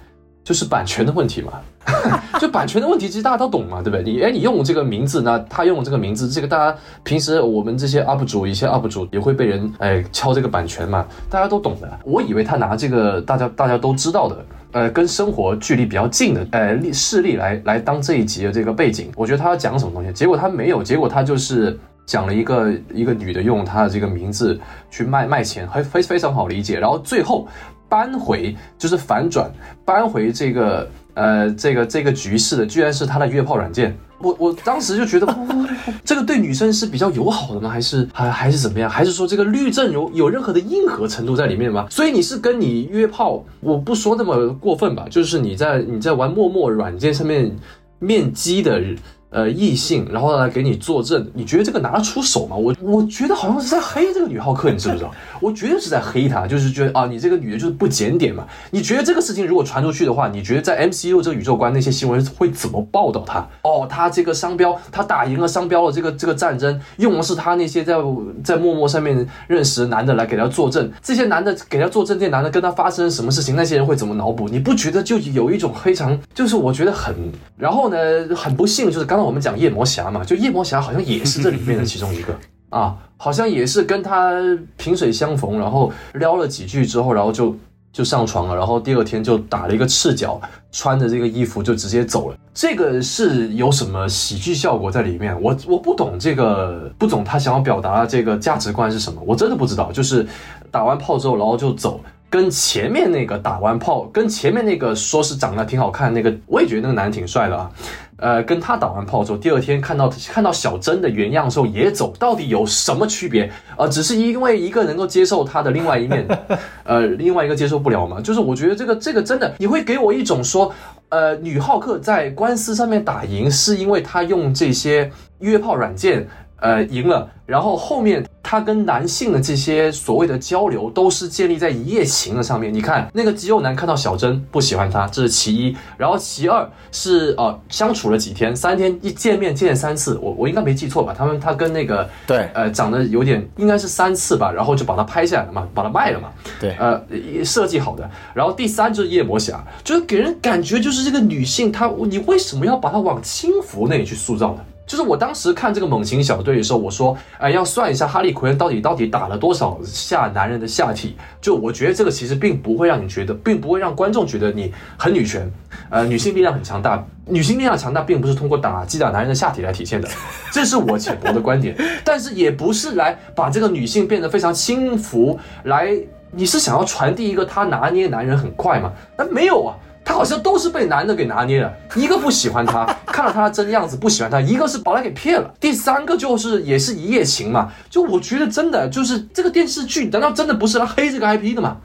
S1: 就是版权的问题嘛。[laughs] 就版权的问题，其实大家都懂嘛，对不对？你哎，你用这个名字呢，他用这个名字，这个大家平时我们这些 UP 主，一些 UP 主也会被人哎敲这个版权嘛，大家都懂的。我以为他拿这个大家大家都知道的，呃，跟生活距离比较近的呃例事例来来当这一集的这个背景，我觉得他要讲什么东西，结果他没有，结果他就是讲了一个一个女的用她的这个名字去卖卖钱，还非非常好理解，然后最后扳回就是反转，扳回这个。呃，这个这个局势的居然是他的约炮软件，我我当时就觉得，[laughs] 这个对女生是比较友好的吗？还是还还是怎么样？还是说这个律政有有任何的硬核程度在里面吗？所以你是跟你约炮，我不说那么过分吧，就是你在你在玩陌陌软件上面面基的。呃，异性，然后来给你作证，你觉得这个拿得出手吗？我我觉得好像是在黑这个女浩克，你知不知道？[laughs] 我觉得是在黑她，就是觉得啊，你这个女的就是不检点嘛。你觉得这个事情如果传出去的话，你觉得在 MCU 这个宇宙观那些新闻会怎么报道她？哦，她这个商标，她打赢了商标的这个这个战争，用的是她那些在在陌陌上面认识的男的来给她作证，这些男的给她作证，这些男的跟她发生什么事情，那些人会怎么脑补？你不觉得就有一种非常，就是我觉得很，然后呢，很不幸就是刚。我们讲夜魔侠嘛，就夜魔侠好像也是这里面的其中一个 [laughs] 啊，好像也是跟他萍水相逢，然后撩了几句之后，然后就就上床了，然后第二天就打了一个赤脚，穿着这个衣服就直接走了。这个是有什么喜剧效果在里面？我我不懂这个，不懂他想要表达的这个价值观是什么，我真的不知道。就是打完炮之后，然后就走。跟前面那个打完炮，跟前面那个说是长得挺好看那个，我也觉得那个男的挺帅的啊。呃，跟他打完炮之后，第二天看到看到小珍的原样的时候也走，到底有什么区别？呃，只是因为一个能够接受他的另外一面，[laughs] 呃，另外一个接受不了嘛。就是我觉得这个这个真的，你会给我一种说，呃，女浩克在官司上面打赢，是因为她用这些约炮软件。呃，赢了，然后后面他跟男性的这些所谓的交流，都是建立在一夜情的上面。你看那个肌肉男看到小珍不喜欢他，这是其一。然后其二是呃，相处了几天，三天一见面见三次，我我应该没记错吧？他们他跟那个
S2: 对，
S1: 呃，长得有点应该是三次吧，然后就把他拍下来了嘛，把他卖了嘛。
S2: 对，
S1: 呃，设计好的。然后第三就是夜魔侠，就是给人感觉就是这个女性，她你为什么要把她往轻浮那里去塑造呢？就是我当时看这个猛禽小队的时候，我说，哎，要算一下哈利奎恩到底到底打了多少下男人的下体。就我觉得这个其实并不会让你觉得，并不会让观众觉得你很女权，呃，女性力量很强大。女性力量强大并不是通过打击打男人的下体来体现的，这是我浅薄的观点。但是也不是来把这个女性变得非常轻浮，来，你是想要传递一个她拿捏男人很快吗？那没有啊。他好像都是被男的给拿捏了，一个不喜欢他，[laughs] 看到他的真样子不喜欢他，一个是把他给骗了，第三个就是也是一夜情嘛。就我觉得真的就是这个电视剧，难道真的不是来黑这个 IP 的吗？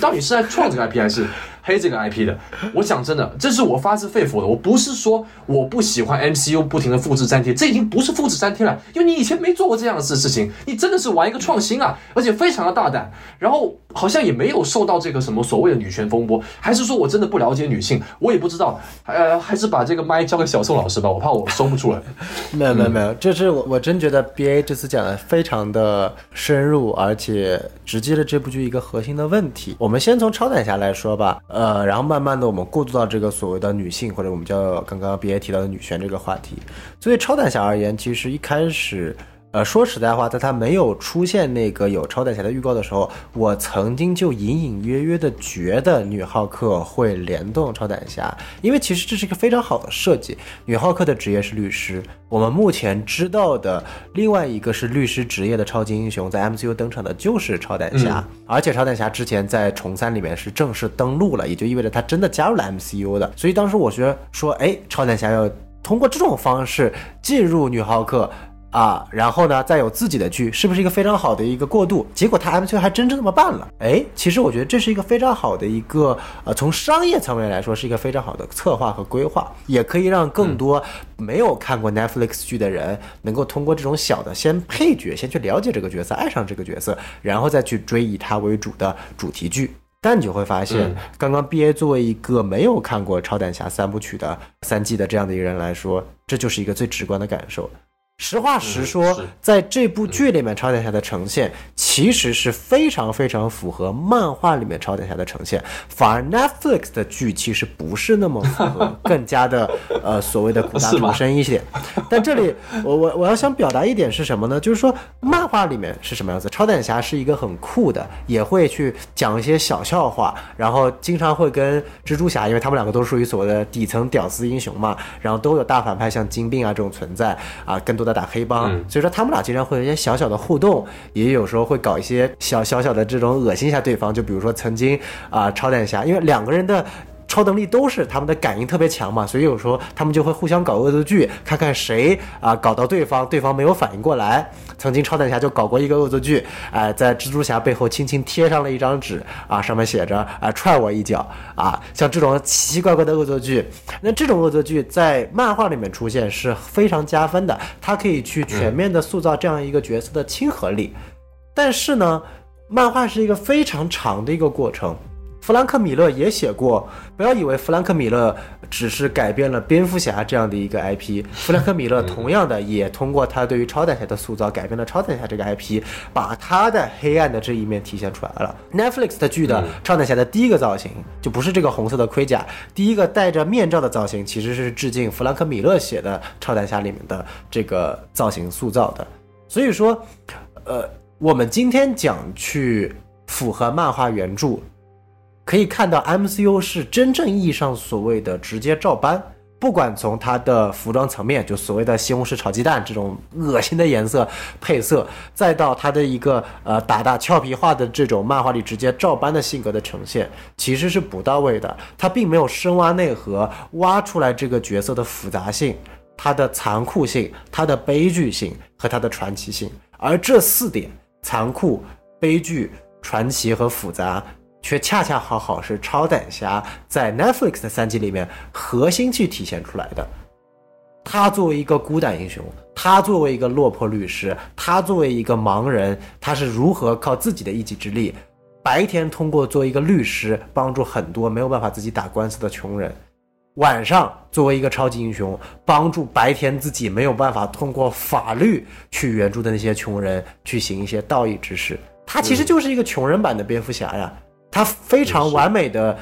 S1: 到底是在创这个 IP 还是？黑这个 IP 的，我讲真的，这是我发自肺腑的。我不是说我不喜欢 MCU 不停的复制粘贴，这已经不是复制粘贴了，因为你以前没做过这样的事事情，你真的是玩一个创新啊，而且非常的大胆。然后好像也没有受到这个什么所谓的女权风波，还是说我真的不了解女性，我也不知道。呃，还是把这个麦交给小宋老师吧，我怕我收不出来。[laughs]
S2: 没有没有没有，这是我我真觉得 BA 这次讲的非常的深入，而且直击了这部剧一个核心的问题。我们先从超胆侠来说吧，呃，然后慢慢。的我们过渡到这个所谓的女性，或者我们叫刚刚 B A 提到的女权这个话题。作为超胆侠而言，其实一开始。呃，说实在话，在他没有出现那个有超胆侠的预告的时候，我曾经就隐隐约约的觉得女浩克会联动超胆侠，因为其实这是一个非常好的设计。女浩克的职业是律师，我们目前知道的另外一个是律师职业的超级英雄，在 MCU 登场的就是超胆侠，而且超胆侠之前在重三里面是正式登陆了，也就意味着他真的加入了 MCU 的。所以当时我觉得说，哎，超胆侠要通过这种方式进入女浩克。啊，然后呢，再有自己的剧，是不是一个非常好的一个过渡？结果他 M C U 还真正这么办了。哎，其实我觉得这是一个非常好的一个，呃，从商业层面来说是一个非常好的策划和规划，也可以让更多没有看过 Netflix 剧的人，能够通过这种小的先配角，先去了解这个角色，爱上这个角色，然后再去追以他为主的主题剧。但你就会发现，刚刚 B A 作为一个没有看过超胆侠三部曲的三季的这样的一个人来说，这就是一个最直观的感受。实话实说，在这部剧里面，超胆侠的呈现其实是非常非常符合漫画里面超胆侠的呈现，反而 Netflix 的剧其实不是那么符合，[laughs] 更加的呃所谓的苦大仇深一些。[laughs] 但这里我我我要想表达一点是什么呢？就是说漫画里面是什么样子？超胆侠是一个很酷的，也会去讲一些小笑话，然后经常会跟蜘蛛侠，因为他们两个都属于所谓的底层屌丝英雄嘛，然后都有大反派像金并啊这种存在啊，更多。在打黑帮，所以说他们俩经常会有一些小小的互动，也有时候会搞一些小小小的这种恶心一下对方。就比如说曾经啊，超胆侠，因为两个人的。超能力都是他们的感应特别强嘛，所以有时候他们就会互相搞恶作剧，看看谁啊搞到对方，对方没有反应过来。曾经超胆侠就搞过一个恶作剧，哎，在蜘蛛侠背后轻轻贴上了一张纸啊，上面写着啊踹我一脚啊，像这种奇奇怪怪的恶作剧，那这种恶作剧在漫画里面出现是非常加分的，它可以去全面的塑造这样一个角色的亲和力。但是呢，漫画是一个非常长的一个过程。弗兰克·米勒也写过，不要以为弗兰克·米勒只是改变了蝙蝠侠这样的一个 IP，弗兰克·米勒同样的也通过他对于超胆侠的塑造，改变了超胆侠这个 IP，把他的黑暗的这一面体现出来了。Netflix 的剧的超胆侠的第一个造型就不是这个红色的盔甲，第一个戴着面罩的造型其实是致敬弗兰克·米勒写的超胆侠里面的这个造型塑造的。所以说，呃，我们今天讲去符合漫画原著。可以看到，MCU 是真正意义上所谓的直接照搬，不管从它的服装层面，就所谓的西红柿炒鸡蛋这种恶心的颜色配色，再到它的一个呃打打俏皮话的这种漫画里直接照搬的性格的呈现，其实是不到位的。它并没有深挖内核，挖出来这个角色的复杂性、它的残酷性、它的悲剧性和它的传奇性。而这四点——残酷、悲剧、传奇和复杂。却恰恰好好是超胆侠在 Netflix 的三集里面核心去体现出来的。他作为一个孤胆英雄，他作为一个落魄律师，他作为一个盲人，他是如何靠自己的一己之力，白天通过做一个律师帮助很多没有办法自己打官司的穷人，晚上作为一个超级英雄帮助白天自己没有办法通过法律去援助的那些穷人去行一些道义之事。他其实就是一个穷人版的蝙蝠侠呀。他非常完美的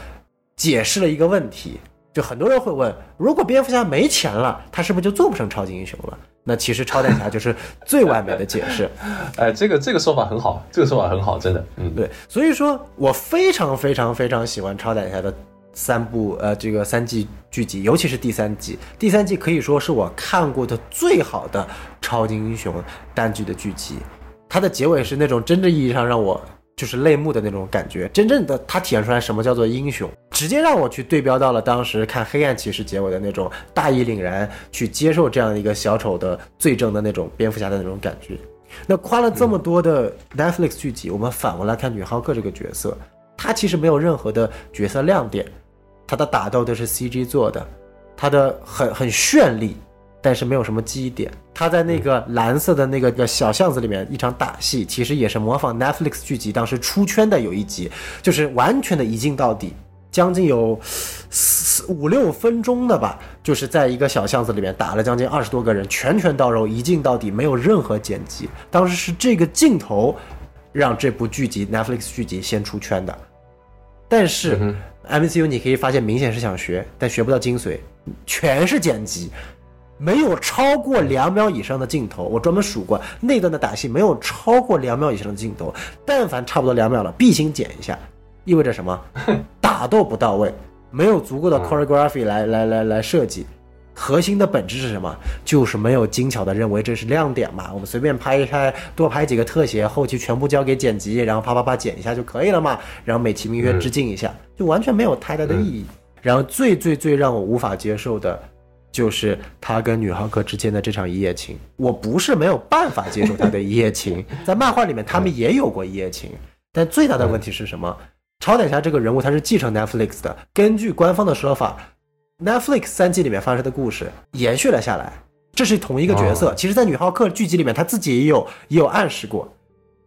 S2: 解释了一个问题，就很多人会问：如果蝙蝠侠没钱了，他是不是就做不成超级英雄了？那其实超胆侠就是最完美的解释。[laughs]
S1: 哎，这个这个说法很好，这个说法很好，真的，嗯，
S2: 对，所以说我非常非常非常喜欢超胆侠的三部呃这个三季剧集，尤其是第三季，第三季可以说是我看过的最好的超级英雄单剧的剧集，它的结尾是那种真正意义上让我。就是泪目的那种感觉，真正的他体现出来什么叫做英雄，直接让我去对标到了当时看《黑暗骑士》结尾的那种大义凛然去接受这样一个小丑的罪证的那种蝙蝠侠的那种感觉。那夸了这么多的 Netflix 剧集，我们反过来看女浩克这个角色，她其实没有任何的角色亮点，她的打斗都是 CG 做的，她的很很绚丽。但是没有什么记忆点。他在那个蓝色的那个个小巷子里面一场打戏，其实也是模仿 Netflix 剧集当时出圈的有一集，就是完全的一镜到底，将近有四五六分钟的吧，就是在一个小巷子里面打了将近二十多个人，拳拳到肉，一镜到底，没有任何剪辑。当时是这个镜头让这部剧集 Netflix 剧集先出圈的。但是 MCU 你可以发现明显是想学，但学不到精髓，全是剪辑。没有超过两秒以上的镜头，我专门数过那段的打戏没有超过两秒以上的镜头。但凡差不多两秒了，必行剪一下，意味着什么？[laughs] 打斗不到位，没有足够的 choreography 来来来来设计。核心的本质是什么？就是没有精巧的认为这是亮点嘛？我们随便拍一拍，多拍几个特写，后期全部交给剪辑，然后啪啪啪剪一下就可以了嘛？然后美其名曰致敬一下，就完全没有太大的意义。然后最最最让我无法接受的。就是他跟女浩克之间的这场一夜情，我不是没有办法接受他的一夜情，[laughs] 在漫画里面他们也有过一夜情，但最大的问题是什么？超胆侠这个人物他是继承 Netflix 的，根据官方的说法，Netflix 三季里面发生的故事延续了下来，这是同一个角色。其实，在女浩克剧集里面他自己也有也有暗示过，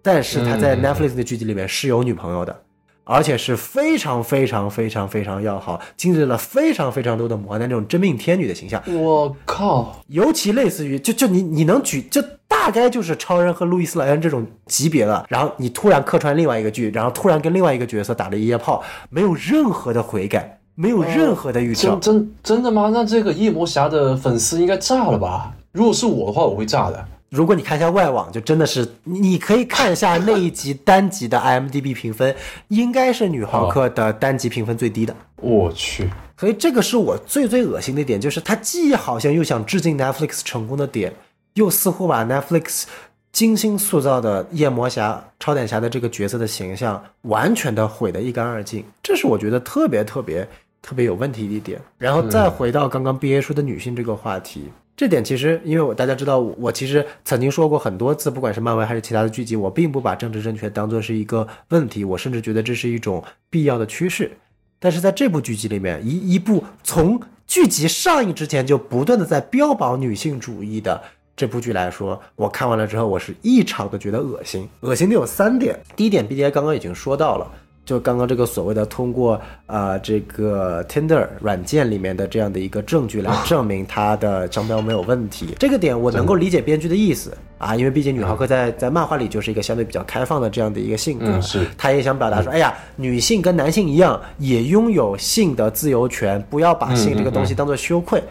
S2: 但是他在 Netflix 的剧集里面是有女朋友的。而且是非常非常非常非常要好，经历了非常非常多的磨难，这种真命天女的形象。
S1: 我靠！
S2: 尤其类似于，就就你你能举，就大概就是超人和路易斯莱恩这种级别了。然后你突然客串另外一个剧，然后突然跟另外一个角色打了一夜炮，没有任何的悔改，没有任何的预兆。
S1: 真真真的吗？那这个夜魔侠的粉丝应该炸了吧？如果是我的话，我会炸的。
S2: 如果你看一下外网，就真的是你可以看一下那一集单集的 IMDB 评分，应该是女浩克的单集评分最低的。
S1: 我去，
S2: 所以这个是我最最恶心的点，就是他既好像又想致敬 Netflix 成功的点，又似乎把 Netflix 精心塑造的夜魔侠、超胆侠的这个角色的形象完全的毁得一干二净。这是我觉得特别特别特别有问题的一点。然后再回到刚刚 BA 说的女性这个话题。这点其实，因为我大家知道，我我其实曾经说过很多次，不管是漫威还是其他的剧集，我并不把政治正确当做是一个问题，我甚至觉得这是一种必要的趋势。但是在这部剧集里面，一一部从剧集上映之前就不断的在标榜女性主义的这部剧来说，我看完了之后，我是异常的觉得恶心。恶心的有三点，第一点，B D I 刚刚已经说到了。就刚刚这个所谓的通过呃这个 Tinder 软件里面的这样的一个证据来证明他的商标没有问题，这个点我能够理解编剧的意思啊，因为毕竟女浩克在在漫画里就是一个相对比较开放的这样的一个性格，
S1: 是，
S2: 他也想表达说，哎呀，女性跟男性一样也拥有性的自由权，不要把性这个东西当做羞愧。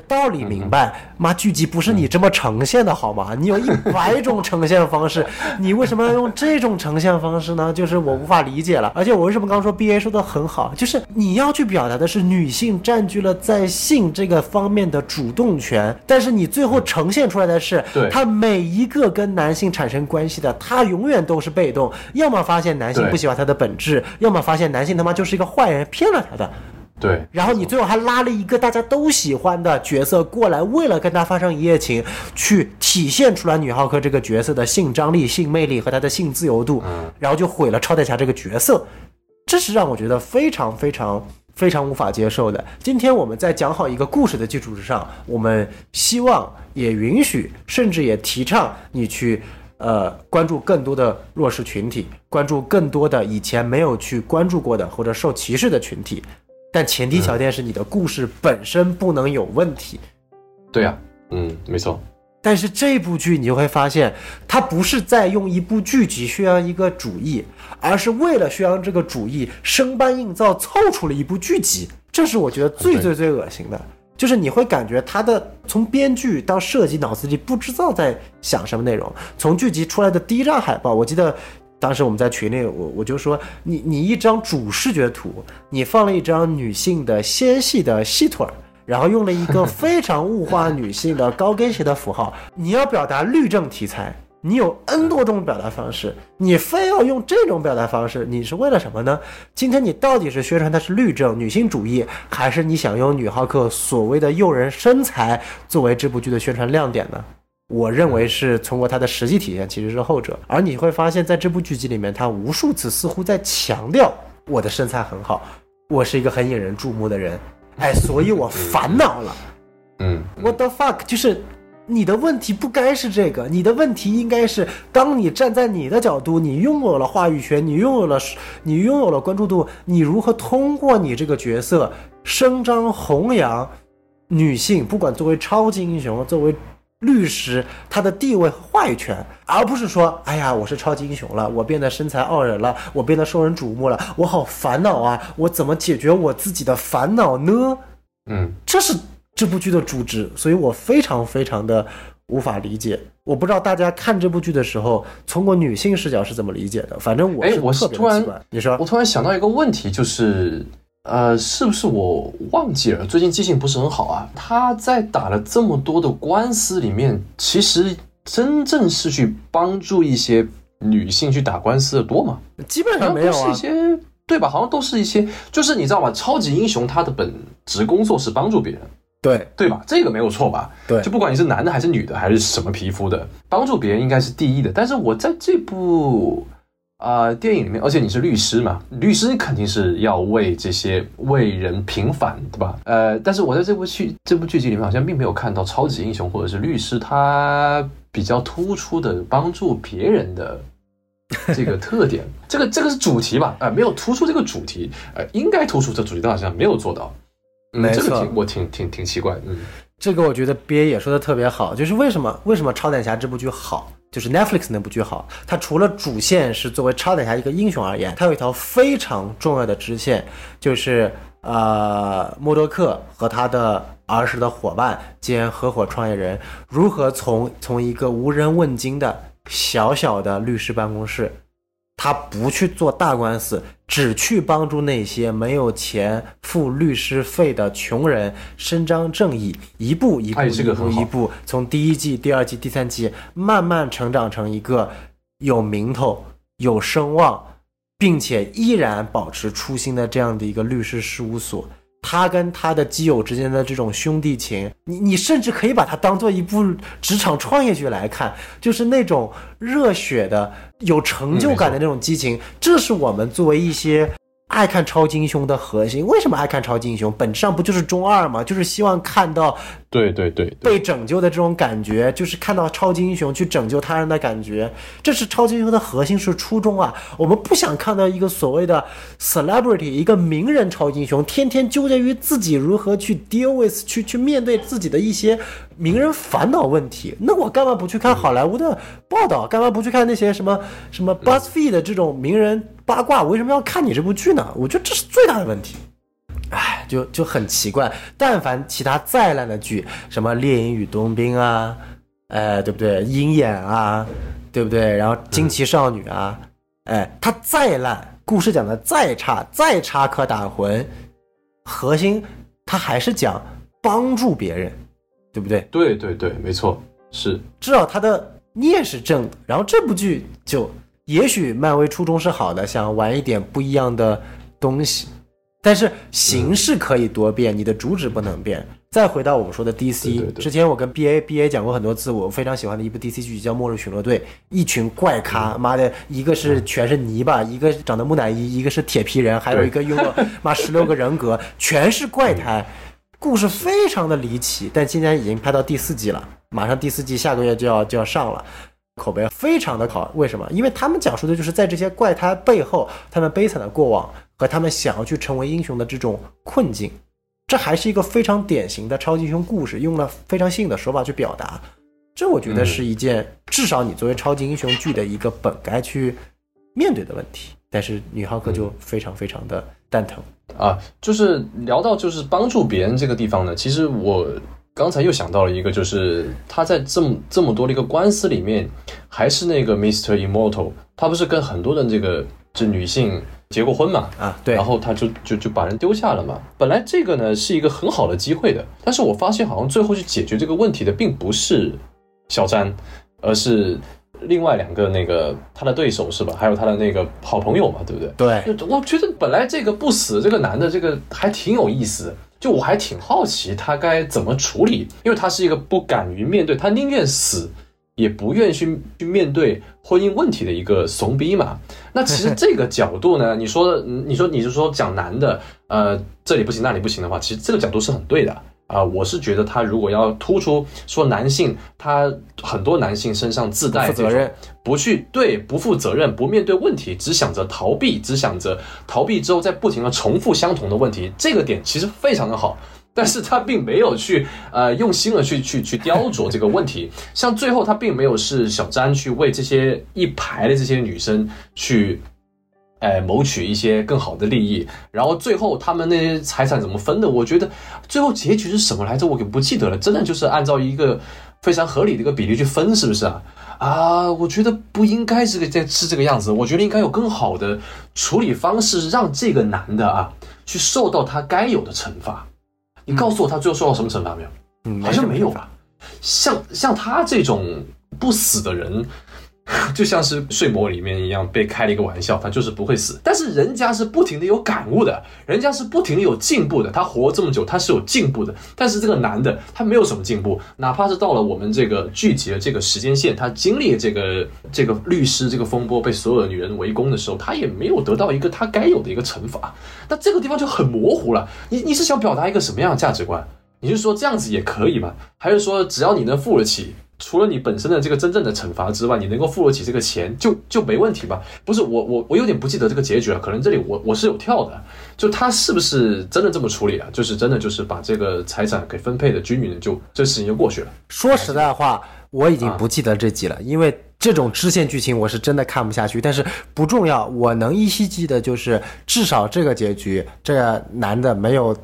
S2: 道理明白，妈剧集不是你这么呈现的好吗？你有一百种呈现方式，[laughs] 你为什么要用这种呈现方式呢？就是我无法理解了。而且我为什么刚刚说 B A 说的很好，就是你要去表达的是女性占据了在性这个方面的主动权，但是你最后呈现出来的是，她每一个跟男性产生关系的，她永远都是被动，要么发现男性不喜欢她的本质，要么发现男性他妈就是一个坏人骗了她的。
S1: 对，
S2: 然后你最后还拉了一个大家都喜欢的角色过来，为了跟他发生一夜情，去体现出来女浩克这个角色的性张力、性魅力和她的性自由度，然后就毁了超代侠这个角色，这是让我觉得非常非常非常无法接受的。今天我们在讲好一个故事的基础之上，我们希望也允许，甚至也提倡你去呃关注更多的弱势群体，关注更多的以前没有去关注过的或者受歧视的群体。但前提条件是你的故事本身不能有问题。
S1: 对呀，嗯，没错。
S2: 但是这部剧你就会发现，它不是在用一部剧集宣扬一个主义，而是为了宣扬这个主义，生搬硬造凑出了一部剧集。这是我觉得最最最恶心的。就是你会感觉他的从编剧到设计脑子里不知道在想什么内容。从剧集出来的第一张海报，我记得当时我们在群里，我我就说你你一张主视觉图，你放了一张女性的纤细的细腿儿，然后用了一个非常物化女性的高跟鞋的符号，[laughs] 你要表达律政题材。你有 N 多种表达方式，你非要用这种表达方式，你是为了什么呢？今天你到底是宣传它是律政、女性主义，还是你想用女浩克所谓的诱人身材作为这部剧的宣传亮点呢？我认为是通过他的实际体现，其实是后者。而你会发现在这部剧集里面，他无数次似乎在强调我的身材很好，我是一个很引人注目的人，哎，所以我烦恼了。
S1: 嗯
S2: ，What the fuck，就是。你的问题不该是这个，你的问题应该是，当你站在你的角度，你拥有了话语权，你拥有了，你拥有了关注度，你如何通过你这个角色声张弘扬女性，不管作为超级英雄，作为律师，他的地位和话语权，而不是说，哎呀，我是超级英雄了，我变得身材傲人了，我变得受人瞩目了，我好烦恼啊，我怎么解决我自己的烦恼呢？
S1: 嗯，
S2: 这是。这部剧的主旨，所以我非常非常的无法理解。我不知道大家看这部剧的时候，从过女性视角是怎么理解的。反正我是特别
S1: 奇怪，
S2: 你说，
S1: 我突然想到一个问题，就是呃，是不是我忘记了？最近记性不是很好啊。他在打了这么多的官司里面，其实真正是去帮助一些女性去打官司的多吗？
S2: 基本上没有
S1: 啊。一些对吧？好像都是一些，就是你知道吗？超级英雄他的本职工作是帮助别人。
S2: 对
S1: 对吧？这个没有错吧？
S2: 对，
S1: 就不管你是男的还是女的，还是什么皮肤的，帮助别人应该是第一的。但是我在这部啊电影里面，而且你是律师嘛，律师肯定是要为这些为人平反，对吧？呃，但是我在这部剧这部剧集里面，好像并没有看到超级英雄或者是律师他比较突出的帮助别人的这个特点。[laughs] 这个这个是主题吧？呃，没有突出这个主题，呃，应该突出这主题，但好像没有做到。
S2: 没
S1: 错，我挺挺挺奇怪，嗯，
S2: 这个我觉得鳖也说的特别好，就是为什么为什么超胆侠这部剧好，就是 Netflix 那部剧好，它除了主线是作为超等侠一个英雄而言，它有一条非常重要的支线，就是呃，默多克和他的儿时的伙伴兼合伙创业人如何从从一个无人问津的小小的律师办公室。他不去做大官司，只去帮助那些没有钱付律师费的穷人伸张正义，一步一步一步一步，从第一季、第二季、第三季慢慢成长成一个有名头、有声望，并且依然保持初心的这样的一个律师事务所。他跟他的基友之间的这种兄弟情，你你甚至可以把它当做一部职场创业剧来看，就是那种热血的、有成就感的那种激情，这是我们作为一些。爱看超级英雄的核心，为什么爱看超级英雄？本质上不就是中二吗？就是希望看到，
S1: 对对对，
S2: 被拯救的这种感觉，就是看到超级英雄去拯救他人的感觉，这是超级英雄的核心，是初衷啊！我们不想看到一个所谓的 celebrity，一个名人超级英雄，天天纠结于自己如何去 deal with，去去面对自己的一些名人烦恼问题。那我干嘛不去看好莱坞的报道？干嘛不去看那些什么什么 BuzzFeed 的这种名人？八卦，我为什么要看你这部剧呢？我觉得这是最大的问题。哎，就就很奇怪。但凡其他再烂的剧，什么《猎鹰与冬兵》啊，哎，对不对？鹰眼啊，对不对？然后《惊奇少女》啊，哎，它再烂，故事讲的再差，再插科打诨，核心它还是讲帮助别人，对不对？
S1: 对对对，没错，是。
S2: 至少它的念是正的。然后这部剧就。也许漫威初衷是好的，想玩一点不一样的东西，但是形式可以多变，你的主旨不能变。再回到我们说的 DC，之前我跟 BA BA 讲过很多次，我非常喜欢的一部 DC 剧叫《末日巡逻队》，一群怪咖，妈的，一个是全是泥巴，一个长得木乃伊，一个是铁皮人，还有一个拥有 [laughs] 妈十六个人格，全是怪胎，故事非常的离奇。但今年已经拍到第四季了，马上第四季下个月就要就要上了。口碑非常的好，为什么？因为他们讲述的就是在这些怪胎背后，他们悲惨的过往和他们想要去成为英雄的这种困境。这还是一个非常典型的超级英雄故事，用了非常新颖的手法去表达。这我觉得是一件至少你作为超级英雄剧的一个本该去面对的问题。但是女浩克就非常非常的蛋疼。
S1: 啊，就是聊到就是帮助别人这个地方呢，其实我刚才又想到了一个，就是他在这么这么多的一个官司里面，还是那个 Mr. Immortal，他不是跟很多的这个这女性结过婚嘛？
S2: 啊，对，
S1: 然后他就就就把人丢下了嘛。本来这个呢是一个很好的机会的，但是我发现好像最后去解决这个问题的并不是小詹，而是。另外两个那个他的对手是吧？还有他的那个好朋友嘛，对不对？
S2: 对，
S1: 我觉得本来这个不死这个男的这个还挺有意思，就我还挺好奇他该怎么处理，因为他是一个不敢于面对，他宁愿死也不愿去去面对婚姻问题的一个怂逼嘛。那其实这个角度呢，你说你说你是说讲男的，呃，这里不行那里不行的话，其实这个角度是很对的。啊，我是觉得他如果要突出说男性，他很多男性身上自带
S2: 责任，
S1: 不去对不负责任，不面对问题，只想着逃避，只想着逃避之后再不停的重复相同的问题，这个点其实非常的好，但是他并没有去呃用心的去去去雕琢这个问题，像最后他并没有是小詹去为这些一排的这些女生去。哎，谋取一些更好的利益，然后最后他们那些财产怎么分的？我觉得最后结局是什么来着？我给不记得了。真的就是按照一个非常合理的一个比例去分，是不是啊？啊，我觉得不应该是个这是这个样子。我觉得应该有更好的处理方式，让这个男的啊去受到他该有的惩罚。你告诉我他最后受到什么惩罚没有？
S2: 嗯，
S1: 好像没有吧？像像他这种不死的人。[laughs] 就像是睡魔里面一样，被开了一个玩笑，他就是不会死。但是人家是不停的有感悟的，人家是不停的有进步的。他活这么久，他是有进步的。但是这个男的，他没有什么进步，哪怕是到了我们这个聚集的这个时间线，他经历这个这个律师这个风波，被所有的女人围攻的时候，他也没有得到一个他该有的一个惩罚。那这个地方就很模糊了。你你是想表达一个什么样的价值观？你是说这样子也可以吗？还是说只要你能付得起？除了你本身的这个真正的惩罚之外，你能够付得起这个钱就就没问题吧？不是我我我有点不记得这个结局了，可能这里我我是有跳的，就他是不是真的这么处理啊？就是真的就是把这个财产给分配的均匀，就这事情就过去了。
S2: 说实在话，我已经不记得这集了，因为这种支线剧情我是真的看不下去。但是不重要，我能依稀记得就是至少这个结局，这男的没有，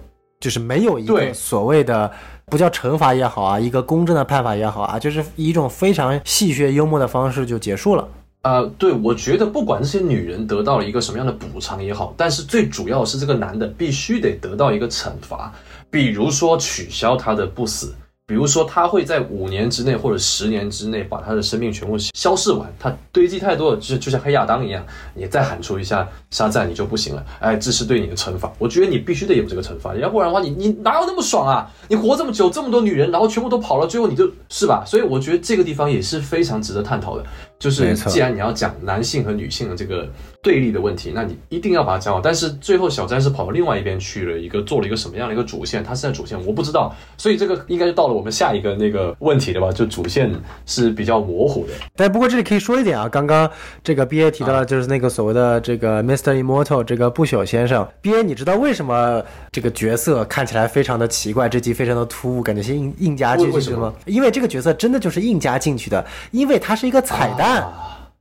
S2: 就是没有一个所谓的。不叫惩罚也好啊，一个公正的判罚也好啊，就是以一种非常戏谑幽默的方式就结束了。
S1: 呃，对，我觉得不管这些女人得到了一个什么样的补偿也好，但是最主要是这个男的必须得得到一个惩罚，比如说取消他的不死。比如说，他会在五年之内或者十年之内把他的生命全部消逝完。他堆积太多了，就就像黑亚当一样，你再喊出一下沙赞，你就不行了。哎，这是对你的惩罚。我觉得你必须得有这个惩罚，要不然的话，你你哪有那么爽啊？你活这么久，这么多女人，然后全部都跑了，最后你就是吧？所以我觉得这个地方也是非常值得探讨的。就是既然你要讲男性和女性的这个对立的问题，那你一定要把它讲好。但是最后小詹是跑到另外一边去了一个做了一个什么样的一个主线？他是在主线，我不知道。所以这个应该就到了我们下一个那个问题了吧？就主线是比较模糊的。
S2: 但不过这里可以说一点啊，刚刚这个 B A 提到了，就是那个所谓的这个 Mr. Immortal 这个不朽先生。B A 你知道为什么这个角色看起来非常的奇怪，这集非常的突兀，感觉是硬硬加进去的吗？因为这个角色真的就是硬加进去的，因为它是一个彩蛋。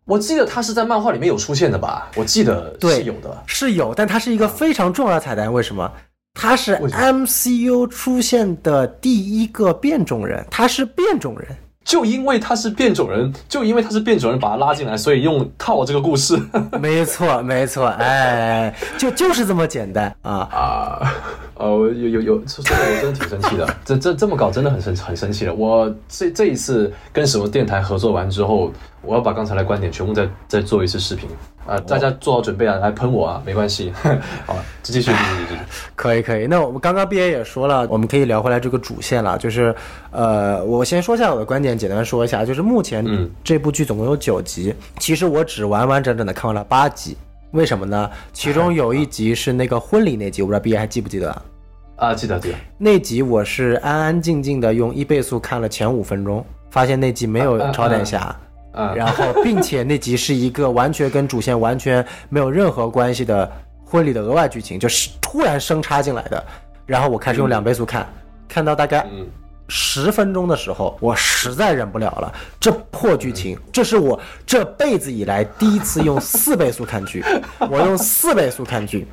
S1: 我记得他是在漫画里面有出现的吧？我记得是有的，
S2: 是有，但它是一个非常重要的彩蛋。为什么？他是 MCU 出现的第一个变种人，他是变种人。
S1: 就因为他是变种人，就因为他是变种人，把他拉进来，所以用套这个故事。[laughs]
S2: 没错，没错，哎，就就是这么简单啊
S1: 啊！呃，有有有，这个我真的挺生气的，这这这么搞真的很生很生气的。我这这一次跟什么电台合作完之后，我要把刚才的观点全部再再做一次视频。啊，大家做好准备啊，来喷我啊，没关系。[laughs] 好，继续继续继续。[laughs]
S2: 可以可以，那我们刚刚 B A 也说了，我们可以聊回来这个主线了。就是，呃，我先说一下我的观点，简单说一下，就是目前这部剧总共有九集，其实我只完完整整的看完了八集。为什么呢？其中有一集是那个婚礼那集，我不知道 B A 还记不记得？
S1: 啊，记得记得。
S2: 那集我是安安静静的用一倍速看了前五分钟，发现那集没有超胆侠。然后，并且那集是一个完全跟主线完全没有任何关系的婚礼的额外剧情，就是突然生插进来的。然后我开始用两倍速看，看到大概十分钟的时候，我实在忍不了了。这破剧情，这是我这辈子以来第一次用四倍速看剧。我用四倍速看剧，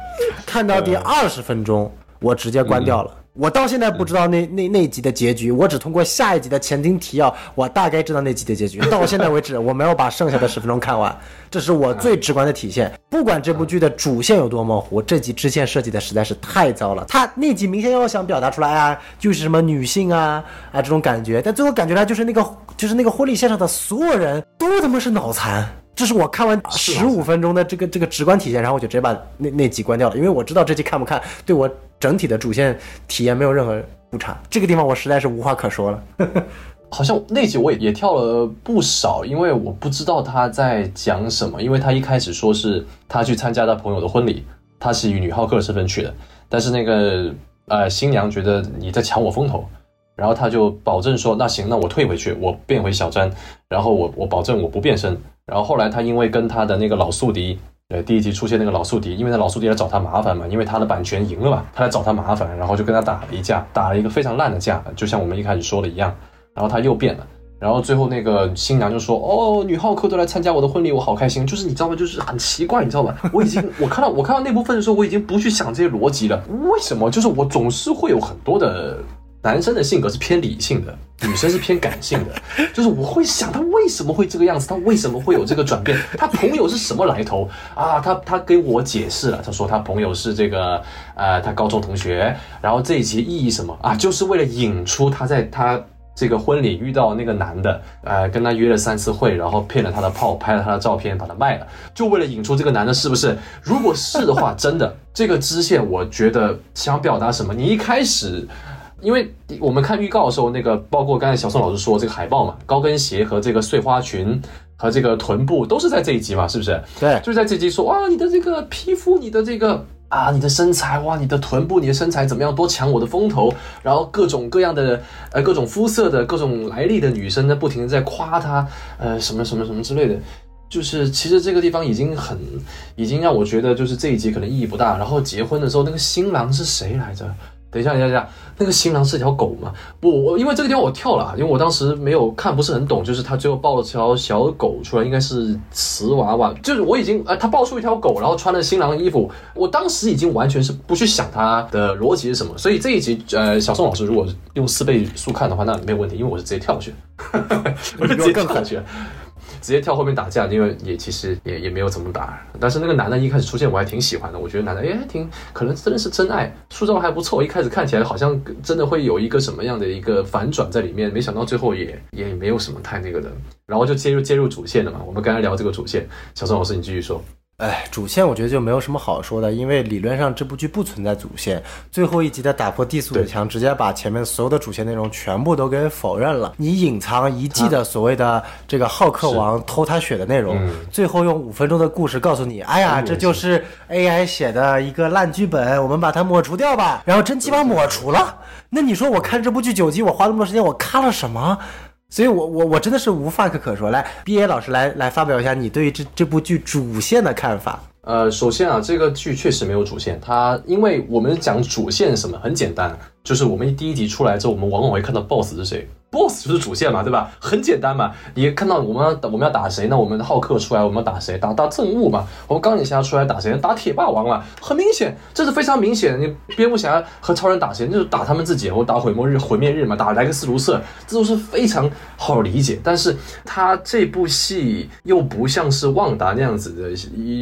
S2: 看到第二十分钟，我直接关掉了。我到现在不知道那那那集的结局，我只通过下一集的前听提要，我大概知道那集的结局。[laughs] 到现在为止，我没有把剩下的十分钟看完，这是我最直观的体现。不管这部剧的主线有多模糊，这集支线设计的实在是太糟了。他那集明显要想表达出来啊，就是什么女性啊啊这种感觉，但最后感觉他就是那个就是那个婚礼现场的所有人都他妈是脑残。这是我看完十五分钟的这个这个直观体现，然后我就直接把那那集关掉了，因为我知道这集看不看对我整体的主线体验没有任何误差。这个地方我实在是无话可说了。[laughs]
S1: 好像那集我也也跳了不少，因为我不知道他在讲什么，因为他一开始说是他去参加他朋友的婚礼，他是以女浩克的身份去的，但是那个呃新娘觉得你在抢我风头。然后他就保证说：“那行，那我退回去，我变回小詹，然后我我保证我不变身。”然后后来他因为跟他的那个老宿敌，呃，第一集出现那个老宿敌，因为那老宿敌来找他麻烦嘛，因为他的版权赢了嘛，他来找他麻烦，然后就跟他打了一架，打了一个非常烂的架，就像我们一开始说的一样。然后他又变了，然后最后那个新娘就说：“哦，女浩克都来参加我的婚礼，我好开心。”就是你知道吗？就是很奇怪，你知道吗？我已经我看到我看到那部分的时候，我已经不去想这些逻辑了。为什么？就是我总是会有很多的。男生的性格是偏理性的，女生是偏感性的。[laughs] 就是我会想他为什么会这个样子，他为什么会有这个转变？他朋友是什么来头啊？他他给我解释了，他说他朋友是这个呃，他高中同学。然后这一集意义什么啊？就是为了引出他在他这个婚礼遇到那个男的，呃，跟他约了三次会，然后骗了他的炮，拍了他的照片，把他卖了，就为了引出这个男的，是不是？如果是的话，真的这个支线，我觉得想表达什么？你一开始。因为我们看预告的时候，那个包括刚才小宋老师说这个海报嘛，高跟鞋和这个碎花裙和这个臀部都是在这一集嘛，是不是？
S2: 对，
S1: 就是在这集说哇，你的这个皮肤，你的这个啊，你的身材哇，你的臀部，你的身材怎么样，多抢我的风头，然后各种各样的呃各种肤色的各种来历的女生呢，不停的在夸他，呃什么什么什么之类的，就是其实这个地方已经很已经让我觉得就是这一集可能意义不大。然后结婚的时候那个新郎是谁来着？等一下，等一下，那个新郎是条狗吗？不，我因为这个地方我跳了，因为我当时没有看，不是很懂。就是他最后抱了条小狗出来，应该是瓷娃娃。就是我已经，呃，他抱出一条狗，然后穿了新郎的衣服，我当时已经完全是不去想他的逻辑是什么。所以这一集，呃，小宋老师如果用四倍速看的话，那没有问题，因为我是直接跳过去，[laughs] 我是直接跳过去。直接跳后面打架，因为也其实也也没有怎么打。但是那个男的一开始出现，我还挺喜欢的。我觉得男的哎，挺可能真的是真爱，塑造还不错。一开始看起来好像真的会有一个什么样的一个反转在里面，没想到最后也也没有什么太那个的。然后就接入接入主线了嘛。我们刚才聊这个主线，小宋老师你继续说。
S2: 哎，主线我觉得就没有什么好说的，因为理论上这部剧不存在主线。最后一集的打破地速的墙，直接把前面所有的主线内容全部都给否认了。你隐藏一季的所谓的这个浩克王偷他血的内容，最后用五分钟的故事告诉你，哎呀，这就是 AI 写的一个烂剧本，我们把它抹除掉吧。然后真鸡巴抹除了，那你说我看这部剧九集，我花那么多时间，我看了什么？所以，我我我真的是无话可可说。来，B A 老师来来发表一下你对于这这部剧主线的看法。
S1: 呃，首先啊，这个剧确实没有主线。它因为我们讲主线什么很简单，就是我们第一集出来之后，我们往往会看到 BOSS 是谁。Boss 就是主线嘛，对吧？很简单嘛。你看到我们我们要打谁？那我们的浩克出来，我们要打谁？打打正物嘛。我们钢铁侠出来打谁？打铁霸王嘛。很明显，这是非常明显。你蝙蝠侠和超人打谁？就是打他们自己，我打毁灭日毁灭日嘛，打莱克斯卢瑟，这都是非常好理解。但是他这部戏又不像是旺达那样子的，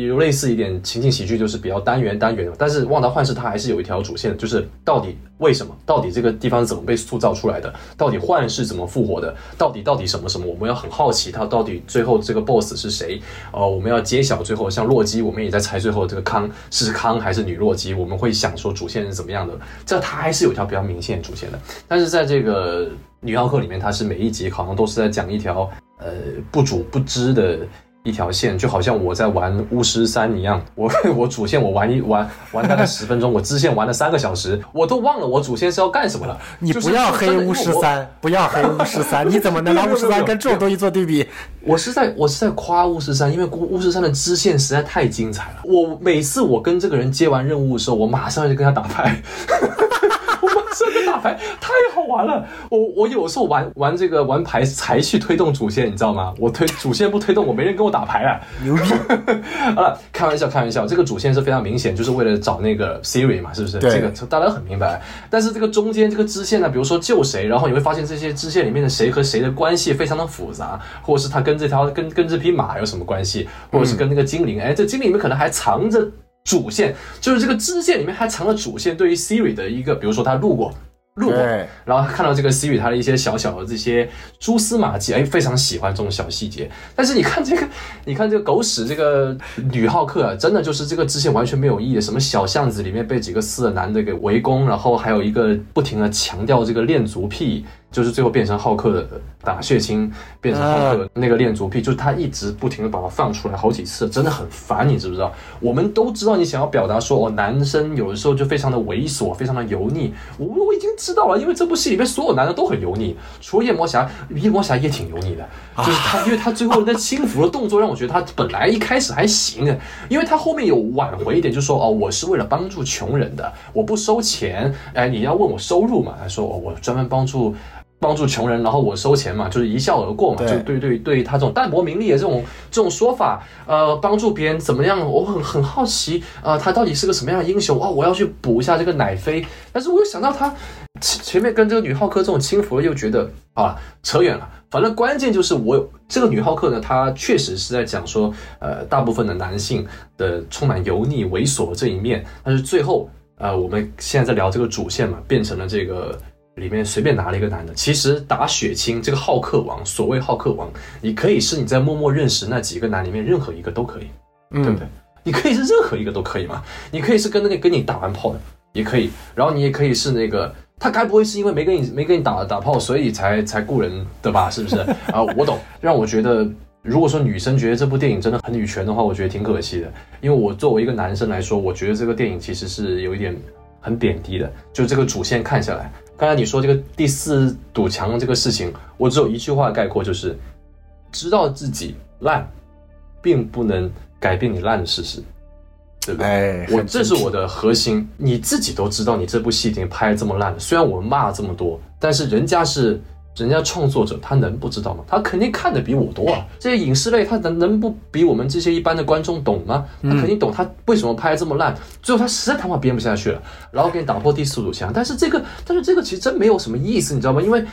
S1: 有类似一点情景喜剧，就是比较单元单元。但是旺达幻视它还是有一条主线，就是到底为什么？到底这个地方是怎么被塑造出来的？到底幻是？怎么复活的？到底到底什么什么？我们要很好奇，他到底最后这个 boss 是谁？哦，我们要揭晓最后，像洛基，我们也在猜最后这个康是康还是女洛基？我们会想说主线是怎么样的？这他还是有一条比较明显主线的。但是在这个女浩克里面，它是每一集好像都是在讲一条呃不主不知的。一条线就好像我在玩巫师三一样，我 [laughs] 我主线我玩一玩玩大概十分钟，我支线玩了三个小时，我都忘了我主线是要干什么了。
S2: 你不要黑巫师三，不要黑巫师三，你怎么能拿巫师三跟这种东西做对比？[laughs]
S1: 我是在我是在夸巫师三，因为巫师三的支线实在太精彩了。我每次我跟这个人接完任务的时候，我马上就跟他打牌。[laughs] 我真的打牌太好玩了。我我有时候玩玩这个玩牌才去推动主线，你知道吗？我推主线不推动，我没人跟我打牌啊。
S2: 牛逼！
S1: 好了，开玩笑，开玩笑，这个主线是非常明显，就是为了找那个 Siri 嘛，是不是？
S2: 对
S1: 这个大家很明白。但是这个中间这个支线呢，比如说救谁，然后你会发现这些支线里面的谁和谁的关系非常的复杂，或者是他跟这条跟跟这匹马有什么关系，或者是跟那个精灵，哎，这精灵里面可能还藏着主线，就是这个支线里面还藏了主线对于 Siri 的一个，比如说他路过。路过，然后看到这个 Siri 它的一些小小的这些蛛丝马迹，哎，非常喜欢这种小细节。但是你看这个，[laughs] 你看这个狗屎这个女浩克啊，真的就是这个支线完全没有意义。什么小巷子里面被几个四的男的给围攻，然后还有一个不停的强调这个恋足癖，就是最后变成浩克的打血清，变成浩克那个恋足癖，就是他一直不停的把它放出来好几次，真的很烦，你知不知道？我们都知道你想要表达说，哦，男生有的时候就非常的猥琐，非常的油腻。我我已经知道了，因为这部戏里面所有男的都很油腻，除了夜魔侠，夜魔侠也挺油腻的，就是他，因为他最后那轻浮的动作让我觉得他本来一开始还行的，因为他后面有挽回一点，就说哦，我是为了帮助穷人的，我不收钱，哎，你要问我收入嘛？他说哦，我专门帮助。帮助穷人，然后我收钱嘛，就是一笑而过嘛。
S2: 对
S1: 就对对对，他这种淡泊名利的这种这种说法，呃，帮助别人怎么样？我很很好奇，呃，他到底是个什么样的英雄哦？我要去补一下这个奶妃。但是我又想到他前前面跟这个女浩克这种轻浮，又觉得啊，扯远了。反正关键就是我这个女浩克呢，她确实是在讲说，呃，大部分的男性的充满油腻、猥琐这一面，但是最后，呃，我们现在在聊这个主线嘛，变成了这个里面随便拿了一个男的。其实打血清这个好客王，所谓好客王，你可以是你在默默认识那几个男里面任何一个都可以，对不对？你可以是任何一个都可以嘛？你可以是跟那个跟你打完炮的也可以，然后你也可以是那个。他该不会是因为没跟你没跟你打打炮，所以才才雇人的吧？是不是？[laughs] 啊，我懂。让我觉得，如果说女生觉得这部电影真的很女权的话，我觉得挺可惜的。因为我作为一个男生来说，我觉得这个电影其实是有一点很贬低的。就这个主线看下来，刚才你说这个第四堵墙这个事情，我只有一句话概括，就是知道自己烂，并不能改变你烂的事实。对不对？
S2: 哎，
S1: 我这是我的核心，你自己都知道，你这部戏已经拍得这么烂了。虽然我们骂了这么多，但是人家是人家创作者，他能不知道吗？他肯定看的比我多啊。这些影视类，他能能不比我们这些一般的观众懂吗？他肯定懂，他为什么拍得这么烂？最后他实在他妈编不下去了，然后给你打破第四堵墙。但是这个，但是这个其实真没有什么意思，你知道吗？因为。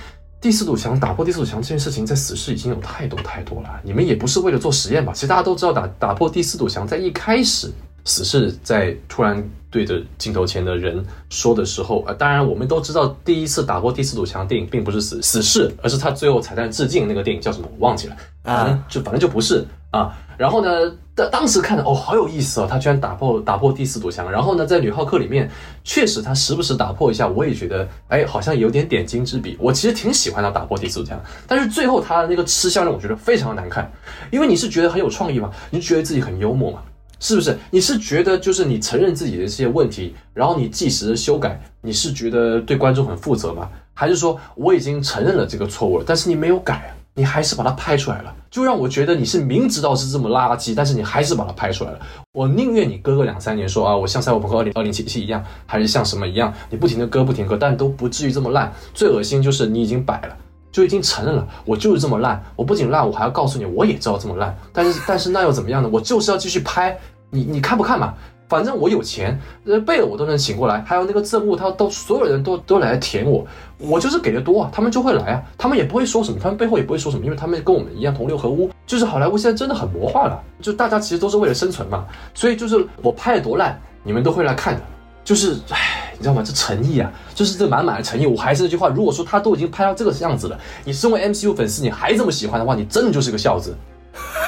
S1: 第四堵墙打破第四堵墙这件事情，在死侍已经有太多太多了。你们也不是为了做实验吧？其实大家都知道打打破第四堵墙，在一开始死侍在突然对着镜头前的人说的时候，呃，当然我们都知道，第一次打破第四堵墙的电影并不是死死侍，而是他最后彩蛋致敬那个电影叫什么？我忘记了，反正就反正就不是啊。然后呢，当当时看的哦，好有意思哦，他居然打破打破第四堵墙。然后呢，在女浩克里面，确实他时不时打破一下，我也觉得哎，好像有点点睛之笔。我其实挺喜欢他打破第四堵墙，但是最后他的那个吃相让我觉得非常的难看，因为你是觉得很有创意嘛？你觉得自己很幽默吗？是不是？你是觉得就是你承认自己的这些问题，然后你即时修改，你是觉得对观众很负责吗？还是说我已经承认了这个错误了，但是你没有改，你还是把它拍出来了，就让我觉得你是明知道是这么垃圾，但是你还是把它拍出来了。我宁愿你搁个两三年说啊，我像赛博朋克二零二零七七一样，还是像什么一样，你不停的割不停割，但都不至于这么烂。最恶心就是你已经摆了。就已经承认了，我就是这么烂。我不仅烂，我还要告诉你，我也知道这么烂。但是，[laughs] 但是那又怎么样呢？我就是要继续拍。你你看不看嘛？反正我有钱，呃，贝尔我都能请过来，还有那个赠物，他都所有人都都来舔我，我就是给的多啊，他们就会来啊，他们也不会说什么，他们背后也不会说什么，因为他们跟我们一样同流合污。就是好莱坞现在真的很魔化了，就大家其实都是为了生存嘛，所以就是我拍的多烂，你们都会来看的。就是，唉，你知道吗？这诚意啊，就是这满满的诚意。我还是那句话，如果说他都已经拍到这个样子了，你身为 MCU 粉丝，你还这么喜欢的话，你真的就是个孝子，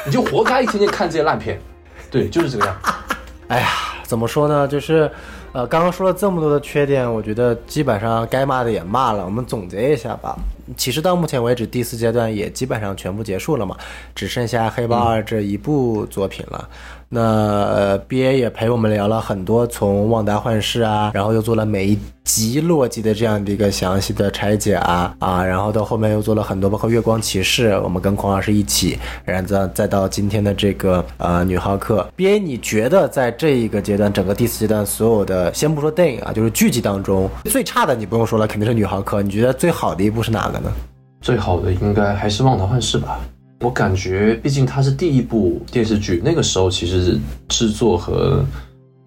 S1: 你就活该天天看这些烂片。对，就是这个样。
S2: 哎呀，怎么说呢？就是，呃，刚刚说了这么多的缺点，我觉得基本上该骂的也骂了。我们总结一下吧。其实到目前为止，第四阶段也基本上全部结束了嘛，只剩下《黑豹二》这一部作品了。那呃，B A 也陪我们聊了很多，从旺达幻视啊，然后又做了每一集洛基的这样的一个详细的拆解啊啊，然后到后面又做了很多，包括月光骑士，我们跟孔老师一起，然后再再到今天的这个呃女浩克。B A，你觉得在这一个阶段，整个第四阶段所有的，先不说电影啊，就是剧集当中最差的，你不用说了，肯定是女浩克。你觉得最好的一部是哪个呢？
S1: 最好的应该还是旺达幻视吧。我感觉，毕竟它是第一部电视剧，那个时候其实制作和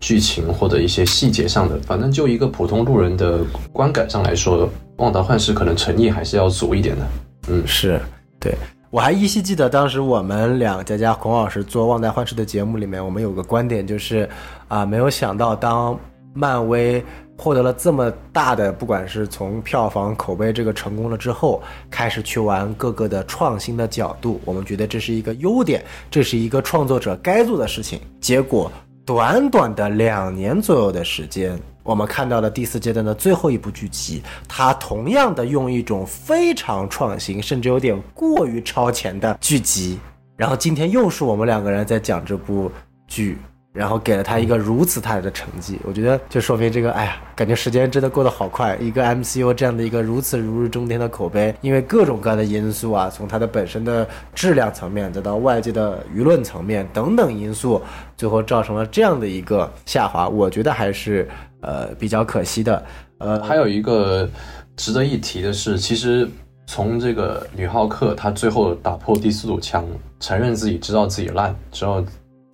S1: 剧情或者一些细节上的，反正就一个普通路人的观感上来说，《旺达幻视》可能诚意还是要足一点的。嗯，
S2: 是对。我还依稀记得当时我们两加加孔老师做《旺达幻视》的节目里面，我们有个观点就是，啊，没有想到当漫威。获得了这么大的，不管是从票房口碑这个成功了之后，开始去玩各个的创新的角度，我们觉得这是一个优点，这是一个创作者该做的事情。结果短短的两年左右的时间，我们看到了第四阶段的最后一部剧集，它同样的用一种非常创新，甚至有点过于超前的剧集，然后今天又是我们两个人在讲这部剧。然后给了他一个如此大的成绩，我觉得就说明这个，哎呀，感觉时间真的过得好快。一个 MCU 这样的一个如此如日中天的口碑，因为各种各样的因素啊，从它的本身的质量层面，再到外界的舆论层面等等因素，最后造成了这样的一个下滑，我觉得还是呃比较可惜的。
S1: 呃，还有一个值得一提的是，其实从这个女浩克她最后打破第四堵墙，承认自己知道自己烂之后。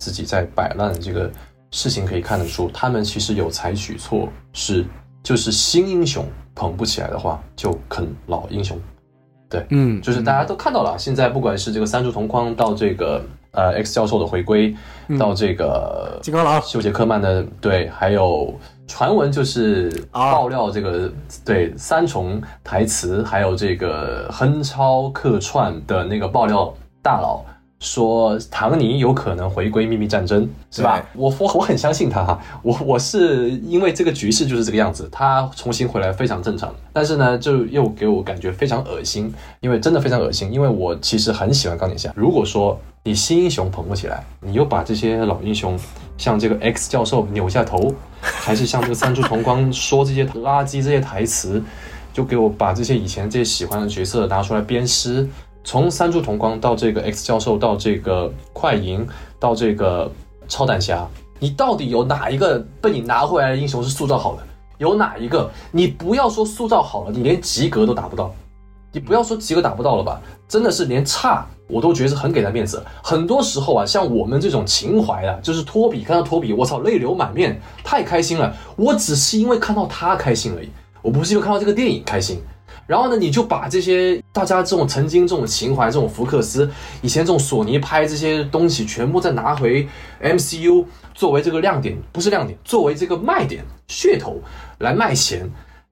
S1: 自己在摆烂这个事情可以看得出，他们其实有采取措施，就是新英雄捧不起来的话，就啃老英雄。对，
S2: 嗯，
S1: 就是大家都看到了，现在不管是这个三柱同框到这个呃 X 教授的回归，到这个
S2: 金刚狼
S1: 休杰克曼的对，还有传闻就是爆料这个对三重台词，还有这个哼超客串的那个爆料大佬。说唐尼有可能回归秘密战争，是吧？我我我很相信他哈，我我是因为这个局势就是这个样子，他重新回来非常正常。但是呢，就又给我感觉非常恶心，因为真的非常恶心。因为我其实很喜欢钢铁侠。如果说你新英雄捧不起来，你又把这些老英雄，像这个 X 教授扭下头，还是像这个三柱同光说这些垃圾这些台词，就给我把这些以前这些喜欢的角色拿出来鞭尸。从三柱同光到这个 X 教授，到这个快银，到这个超胆侠，你到底有哪一个被你拿回来的英雄是塑造好的？有哪一个？你不要说塑造好了，你连及格都达不到。你不要说及格达不到了吧？真的是连差我都觉得是很给他面子。很多时候啊，像我们这种情怀啊，就是托比看到托比，我操，泪流满面，太开心了。我只是因为看到他开心而已，我不是因为看到这个电影开心。然后呢，你就把这些大家这种曾经这种情怀，这种福克斯以前这种索尼拍这些东西，全部再拿回 MCU 作为这个亮点，不是亮点，作为这个卖点噱头来卖钱，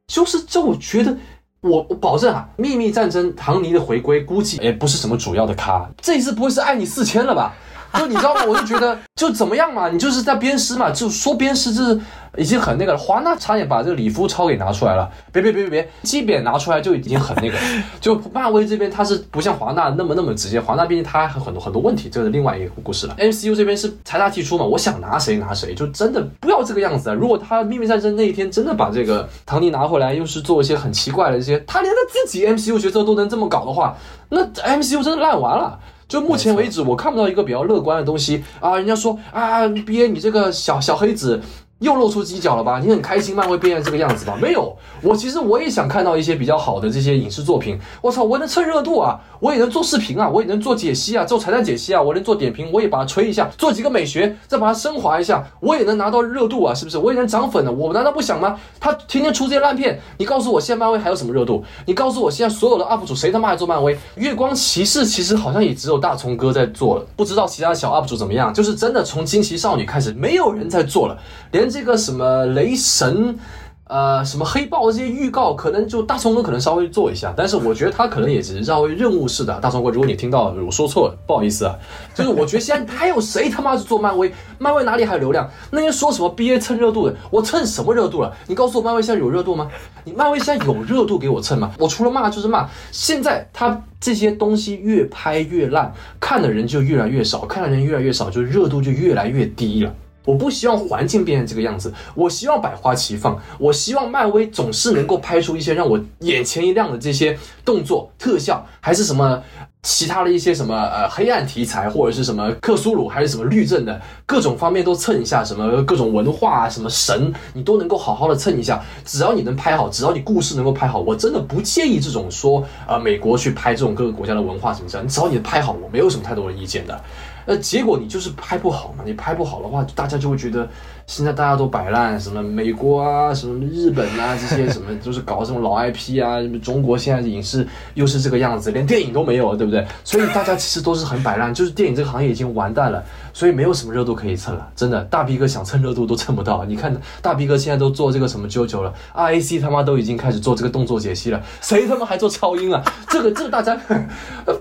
S1: 就是这我觉得，我我保证啊，秘密战争唐尼的回归估计也不是什么主要的咖，这一次不会是爱你四千了吧？就你知道吗？我就觉得就怎么样嘛，你就是在鞭尸嘛，就说鞭尸这是已经很那个了。华纳差点把这个李夫超给拿出来了，别别别别别，基扁拿出来就已经很那个。就漫威这边他是不像华纳那么那么直接，华纳毕竟他还很多很多问题，这是另外一个故事了。MCU 这边是财大气粗嘛，我想拿谁拿谁，就真的不要这个样子啊！如果他秘密战争那一天真的把这个唐尼拿回来，又是做一些很奇怪的一些，他连他自己 MCU 角色都能这么搞的话，那 MCU 真的烂完了。就目前为止，我看不到一个比较乐观的东西啊！人家说啊，憋你这个小小黑子。又露出犄角了吧？你很开心漫威变成这个样子吧？没有，我其实我也想看到一些比较好的这些影视作品。我操，我能蹭热度啊，我也能做视频啊，我也能做解析啊，做彩蛋解析啊，我能做点评，我也把它吹一下，做几个美学，再把它升华一下，我也能拿到热度啊，是不是？我也能涨粉的，我难道不想吗？他天天出这些烂片，你告诉我现在漫威还有什么热度？你告诉我现在所有的 UP 主谁他妈还做漫威？月光骑士其实好像也只有大虫哥在做了，不知道其他小 UP 主怎么样。就是真的从惊奇少女开始，没有人在做了，连这个什么。雷神，呃，什么黑豹这些预告，可能就大葱哥可能稍微做一下，但是我觉得他可能也只是稍微任务式的。大葱哥，如果你听到我说错了，不好意思啊。就是我觉得现在还有谁他妈是做漫威？漫威哪里还有流量？那些说什么 BA 蹭热度的，我蹭什么热度了？你告诉我，漫威现在有热度吗？你漫威现在有热度给我蹭吗？我除了骂就是骂。现在他这些东西越拍越烂，看的人就越来越少，看的人越来越少，就热度就越来越低了。我不希望环境变成这个样子，我希望百花齐放，我希望漫威总是能够拍出一些让我眼前一亮的这些动作特效，还是什么其他的一些什么呃黑暗题材，或者是什么克苏鲁，还是什么律政的各种方面都蹭一下，什么各种文化啊，什么神你都能够好好的蹭一下，只要你能拍好，只要你故事能够拍好，我真的不介意这种说呃美国去拍这种各个国家的文化什么的，只要你拍好，我没有什么太多的意见的。呃，结果你就是拍不好嘛，你拍不好的话，大家就会觉得现在大家都摆烂，什么美国啊，什么日本啊，这些什么都是搞这种老 IP 啊，中国现在影视又是这个样子，连电影都没有，对不对？所以大家其实都是很摆烂，就是电影这个行业已经完蛋了，所以没有什么热度可以蹭了，真的，大 B 哥想蹭热度都蹭不到。你看大 B 哥现在都做这个什么啾啾了，RAC 他妈都已经开始做这个动作解析了，谁他妈还做超音啊？这个这个大家，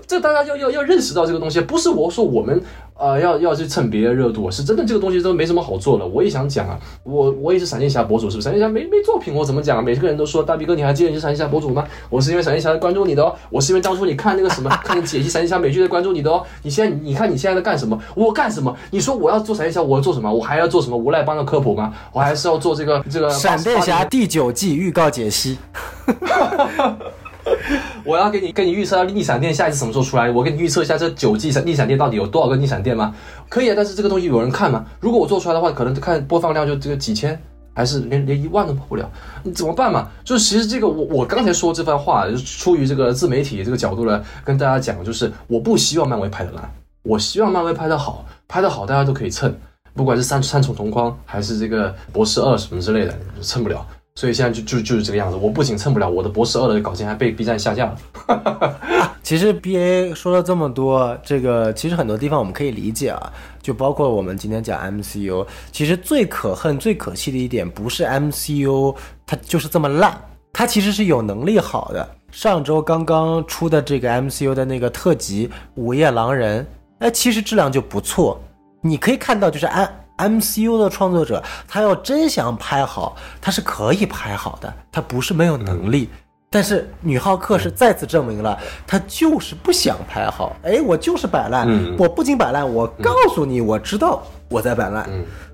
S1: 这大家要要要认识到这个东西，不是我说我们。呃，要要去蹭别人热度，是真的，这个东西都没什么好做的。我也想讲啊，我我也是闪电侠博主，是不是？闪电侠没没作品，我怎么讲啊？每个人都说大 B 哥，你还记得你是闪电侠博主吗？我是因为闪电侠关注你的哦，我是因为当初你看那个什么，看你解析闪电侠美剧的关注你的哦。你现在你看你现在在干什么？我干什么？你说我要做闪电侠，我要做什么？我还要做什么无赖帮的科普吗？我还是要做这个这个
S2: 闪电侠第九季预告解析。
S1: 哈哈哈 [laughs] 我要给你跟你预测逆闪电下一次什么时候出来？我给你预测一下这九季闪逆闪电到底有多少个逆闪电吗？可以啊，但是这个东西有人看吗？如果我做出来的话，可能看播放量就这个几千，还是连连一万都跑不了，你怎么办嘛？就是其实这个我我刚才说这番话，就出于这个自媒体这个角度来跟大家讲，就是我不希望漫威拍的烂，我希望漫威拍的好，拍的好大家都可以蹭，不管是三三重同框还是这个博士二什么之类的，蹭不了。所以现在就就就是这个样子，我不仅蹭不了我的博士二的稿件，还被 B 站下架了。[laughs]
S2: 其实 B A 说了这么多，这个其实很多地方我们可以理解啊，就包括我们今天讲 M C U，其实最可恨、最可气的一点不是 M C U 它就是这么烂，它其实是有能力好的。上周刚刚出的这个 M C U 的那个特辑《午夜狼人》，哎，其实质量就不错，你可以看到就是按。MCU 的创作者，他要真想拍好，他是可以拍好的，他不是没有能力。但是女浩克是再次证明了，他就是不想拍好。哎，我就是摆烂，我不仅摆烂，我告诉你，我知道我在摆烂，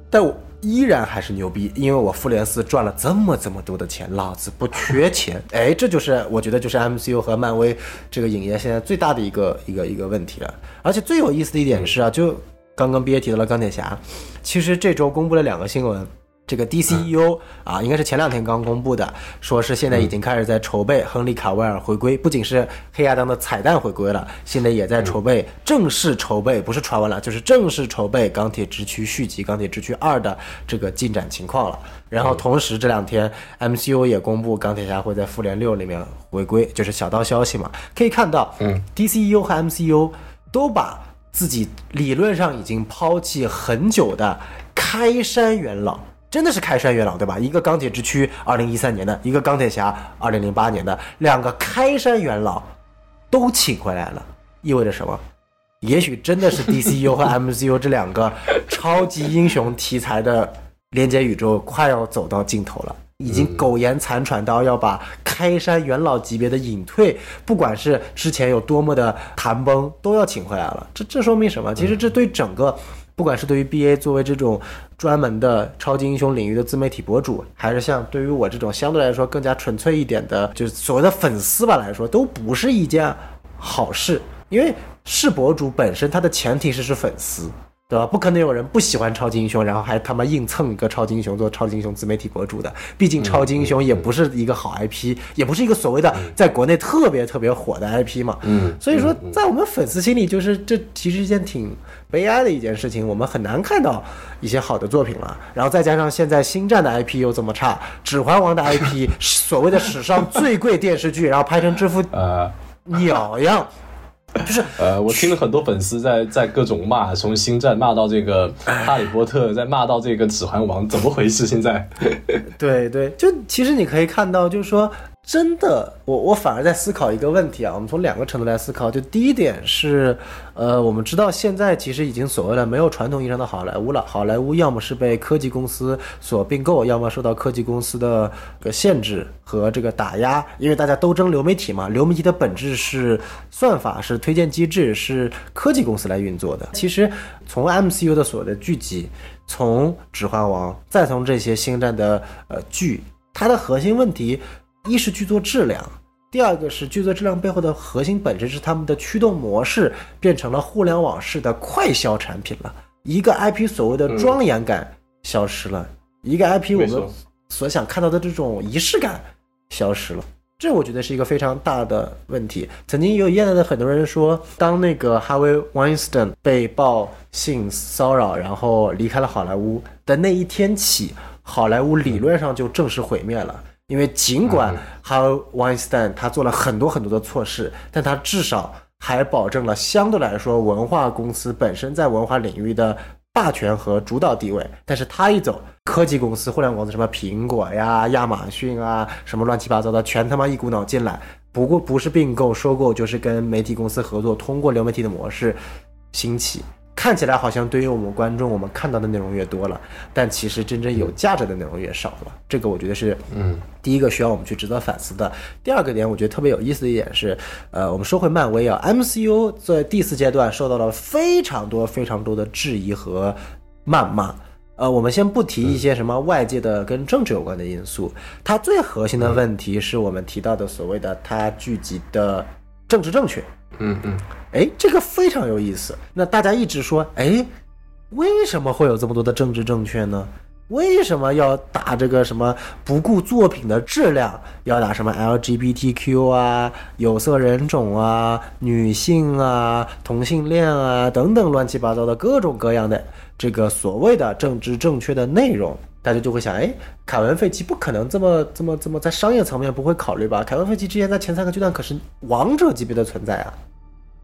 S2: 但我依然还是牛逼，因为我复联四赚了这么这么多的钱，老子不缺钱。[laughs] 哎，这就是我觉得就是 MCU 和漫威这个影业现在最大的一个一个一个问题了。而且最有意思的一点是啊，就。刚刚 B A 提到了钢铁侠，其实这周公布了两个新闻，这个 D C E U 啊，应该是前两天刚公布的，说是现在已经开始在筹备亨利卡维尔回归，不仅是黑亚当的彩蛋回归了，现在也在筹备正式筹备，不是传闻了，就是正式筹备钢铁之躯续集钢铁之躯二的这个进展情况了。然后同时这两天 M C U 也公布钢铁侠会在复联六里面回归，就是小道消息嘛，可以看到，嗯，D C E U 和 M C U 都把。自己理论上已经抛弃很久的开山元老，真的是开山元老，对吧？一个钢铁之躯，二零一三年的一个钢铁侠，二零零八年的两个开山元老都请回来了，意味着什么？也许真的是 [laughs] DCU 和 MCU 这两个超级英雄题材的连接宇宙快要走到尽头了。已经苟延残喘到要把开山元老级别的隐退，不管是之前有多么的谈崩，都要请回来了。这这说明什么？其实这对整个，不管是对于 BA 作为这种专门的超级英雄领域的自媒体博主，还是像对于我这种相对来说更加纯粹一点的，就是所谓的粉丝吧来说，都不是一件好事。因为是博主本身，它的前提是是粉丝。对吧？不可能有人不喜欢超级英雄，然后还他妈硬蹭一个超级英雄做超级英雄自媒体博主的。毕竟超级英雄也不是一个好 IP，也不是一个所谓的在国内特别特别火的 IP 嘛。嗯。所以说，在我们粉丝心里，就是这其实一件挺悲哀的一件事情。我们很难看到一些好的作品了。然后再加上现在星战的 IP 又这么差，指环王的 IP [laughs] 所谓的史上最贵电视剧，然后拍成这副呃鸟样。就是
S1: 呃，我听了很多粉丝在在各种骂，从星战骂到这个哈利波特，再骂到这个指环王，怎么回事？现在？[laughs]
S2: 对对，就其实你可以看到，就是说。真的，我我反而在思考一个问题啊。我们从两个程度来思考，就第一点是，呃，我们知道现在其实已经所谓的没有传统意义上的好莱坞了。好莱坞要么是被科技公司所并购，要么受到科技公司的个限制和这个打压。因为大家都争流媒体嘛，流媒体的本质是算法，是推荐机制，是科技公司来运作的。其实从 MCU 的所有的剧集，从《指环王》，再从这些星战的呃剧，它的核心问题。一是剧作质量，第二个是剧作质量背后的核心本质是他们的驱动模式变成了互联网式的快消产品了。一个 IP 所谓的庄严感消失了，一个 IP 我们所想看到的这种仪式感消失了，这我觉得是一个非常大的问题。曾经有业内的很多人说，当那个哈维·温斯顿被曝性骚扰，然后离开了好莱坞的那一天起，好莱坞理论上就正式毁灭了。因为尽管哈维·温斯坦他做了很多很多的错事，但他至少还保证了相对来说文化公司本身在文化领域的霸权和主导地位。但是他一走，科技公司、互联网公司，什么苹果呀、亚马逊啊，什么乱七八糟的，全他妈一股脑进来。不过不是并购、收购，就是跟媒体公司合作，通过流媒体的模式兴起。看起来好像对于我们观众，我们看到的内容越多了，但其实真正有价值的内容越少了。这个我觉得是，嗯，第一个需要我们去值得反思的。第二个点，我觉得特别有意思的一点是，呃，我们说回漫威啊，MCU 在第四阶段受到了非常多非常多的质疑和谩骂。呃，我们先不提一些什么外界的跟政治有关的因素，它最核心的问题是我们提到的所谓的它聚集的政治正确。
S1: 嗯嗯。
S2: 哎，这个非常有意思。那大家一直说，哎，为什么会有这么多的政治正确呢？为什么要打这个什么不顾作品的质量，要打什么 LGBTQ 啊、有色人种啊、女性啊、同性恋啊等等乱七八糟的各种各样的这个所谓的政治正确的内容？大家就会想，哎，凯文·费奇不可能这么这么这么在商业层面不会考虑吧？凯文·费奇之前在前三个阶段可是王者级别的存在啊。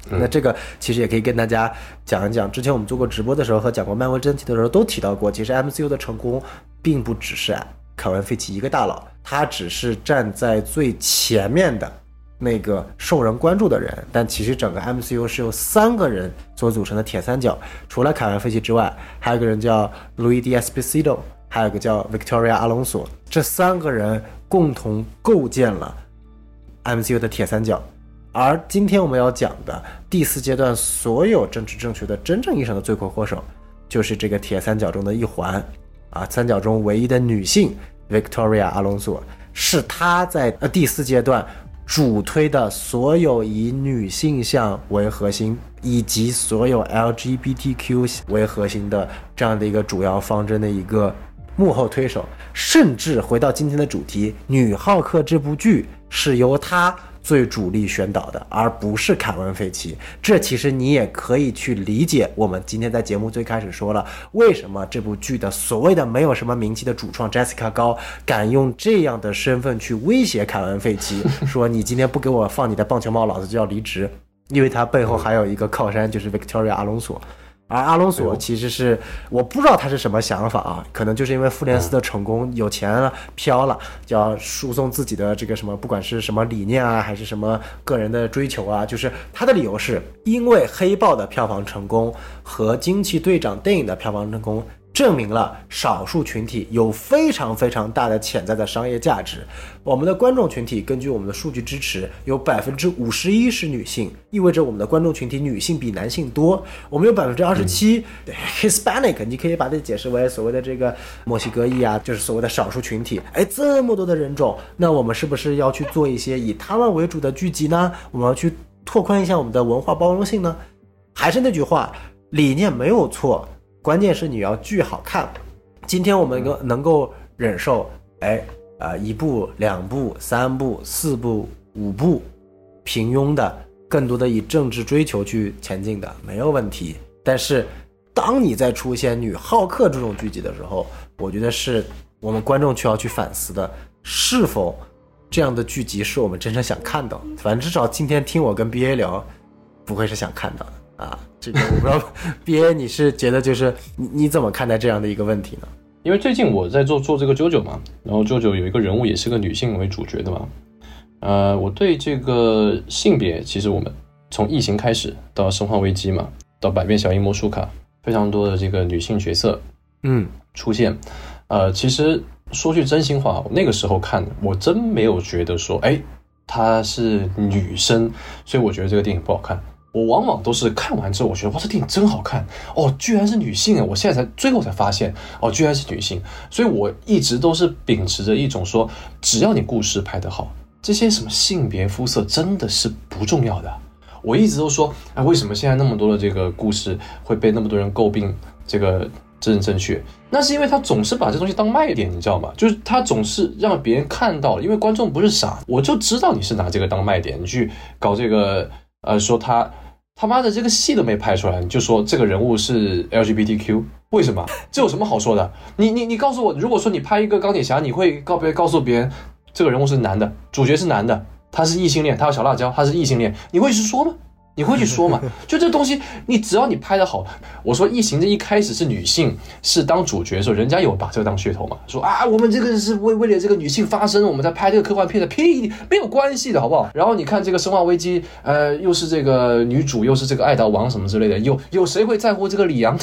S2: 那这个其实也可以跟大家讲一讲。之前我们做过直播的时候和讲过漫威真题的时候都提到过，其实 MCU 的成功并不只是凯文·费奇一个大佬，他只是站在最前面的那个受人关注的人。但其实整个 MCU 是由三个人所组成的铁三角，除了凯文·费奇之外，还有一个人叫 Louis d e s p i c i t o 还有个叫 Victoria 阿隆索，这三个人共同构建了 MCU 的铁三角。而今天我们要讲的第四阶段，所有政治正确的真正意义上的罪魁祸首，就是这个铁三角中的一环，啊，三角中唯一的女性 Victoria 阿隆索，是她在呃第四阶段主推的所有以女性向为核心，以及所有 LGBTQ 为核心的这样的一个主要方针的一个幕后推手，甚至回到今天的主题，《女浩克》这部剧是由她。最主力宣导的，而不是凯文·费奇。这其实你也可以去理解。我们今天在节目最开始说了，为什么这部剧的所谓的没有什么名气的主创 Jessica 高敢用这样的身份去威胁凯文·费奇，说你今天不给我放你的棒球帽，老子就要离职。因为他背后还有一个靠山，就是 Victoria 阿隆索。而阿隆索其实是我不知道他是什么想法啊，可能就是因为复联四的成功，有钱了飘了，就要输送自己的这个什么，不管是什么理念啊，还是什么个人的追求啊，就是他的理由是因为黑豹的票房成功和惊奇队长电影的票房成功。证明了少数群体有非常非常大的潜在的商业价值。我们的观众群体根据我们的数据支持，有百分之五十一是女性，意味着我们的观众群体女性比男性多。我们有百分之二十七 Hispanic，你可以把它解释为所谓的这个墨西哥裔啊，就是所谓的少数群体。哎，这么多的人种，那我们是不是要去做一些以他们为主的剧集呢？我们要去拓宽一下我们的文化包容性呢？还是那句话，理念没有错。关键是你要剧好看。今天我们能能够忍受，哎，啊，一部、两部、三部、四部、五部，平庸的，更多的以政治追求去前进的，没有问题。但是，当你在出现女浩克这种剧集的时候，我觉得是我们观众需要去反思的，是否这样的剧集是我们真正想看到？反正至少今天听我跟 BA 聊，不会是想看到的啊。这个我不知道，B A 你是觉得就是你你怎么看待这样的一个问题呢？
S1: 因为最近我在做做这个 JoJo 嘛，然后 JoJo 有一个人物也是个女性为主角的嘛，呃，我对这个性别，其实我们从异形开始到生化危机嘛，到百变小樱魔术卡，非常多的这个女性角色，
S2: 嗯，
S1: 出现，呃，其实说句真心话，那个时候看我真没有觉得说，哎，她是女生，所以我觉得这个电影不好看。我往往都是看完之后，我觉得哇，这电影真好看哦，居然是女性啊！我现在才最后才发现哦，居然是女性。所以我一直都是秉持着一种说，只要你故事拍得好，这些什么性别肤色真的是不重要的。我一直都说，哎，为什么现在那么多的这个故事会被那么多人诟病这个真正正确？那是因为他总是把这东西当卖点，你知道吗？就是他总是让别人看到，因为观众不是傻，我就知道你是拿这个当卖点，你去搞这个，呃，说他。他妈的，这个戏都没拍出来，你就说这个人物是 LGBTQ，为什么？这有什么好说的？你你你告诉我，如果说你拍一个钢铁侠，你会告别告诉别人这个人物是男的，主角是男的，他是异性恋，他有小辣椒，他是异性恋，你会直说吗？你会去说嘛？[laughs] 就这东西，你只要你拍的好，我说《异形》这一开始是女性是当主角的时候，人家有把这个当噱头嘛？说啊，我们这个是为为了这个女性发声，我们在拍这个科幻片的，屁没有关系的好不好？然后你看这个《生化危机》，呃，又是这个女主，又是这个爱岛王什么之类的，有有谁会在乎这个李阳？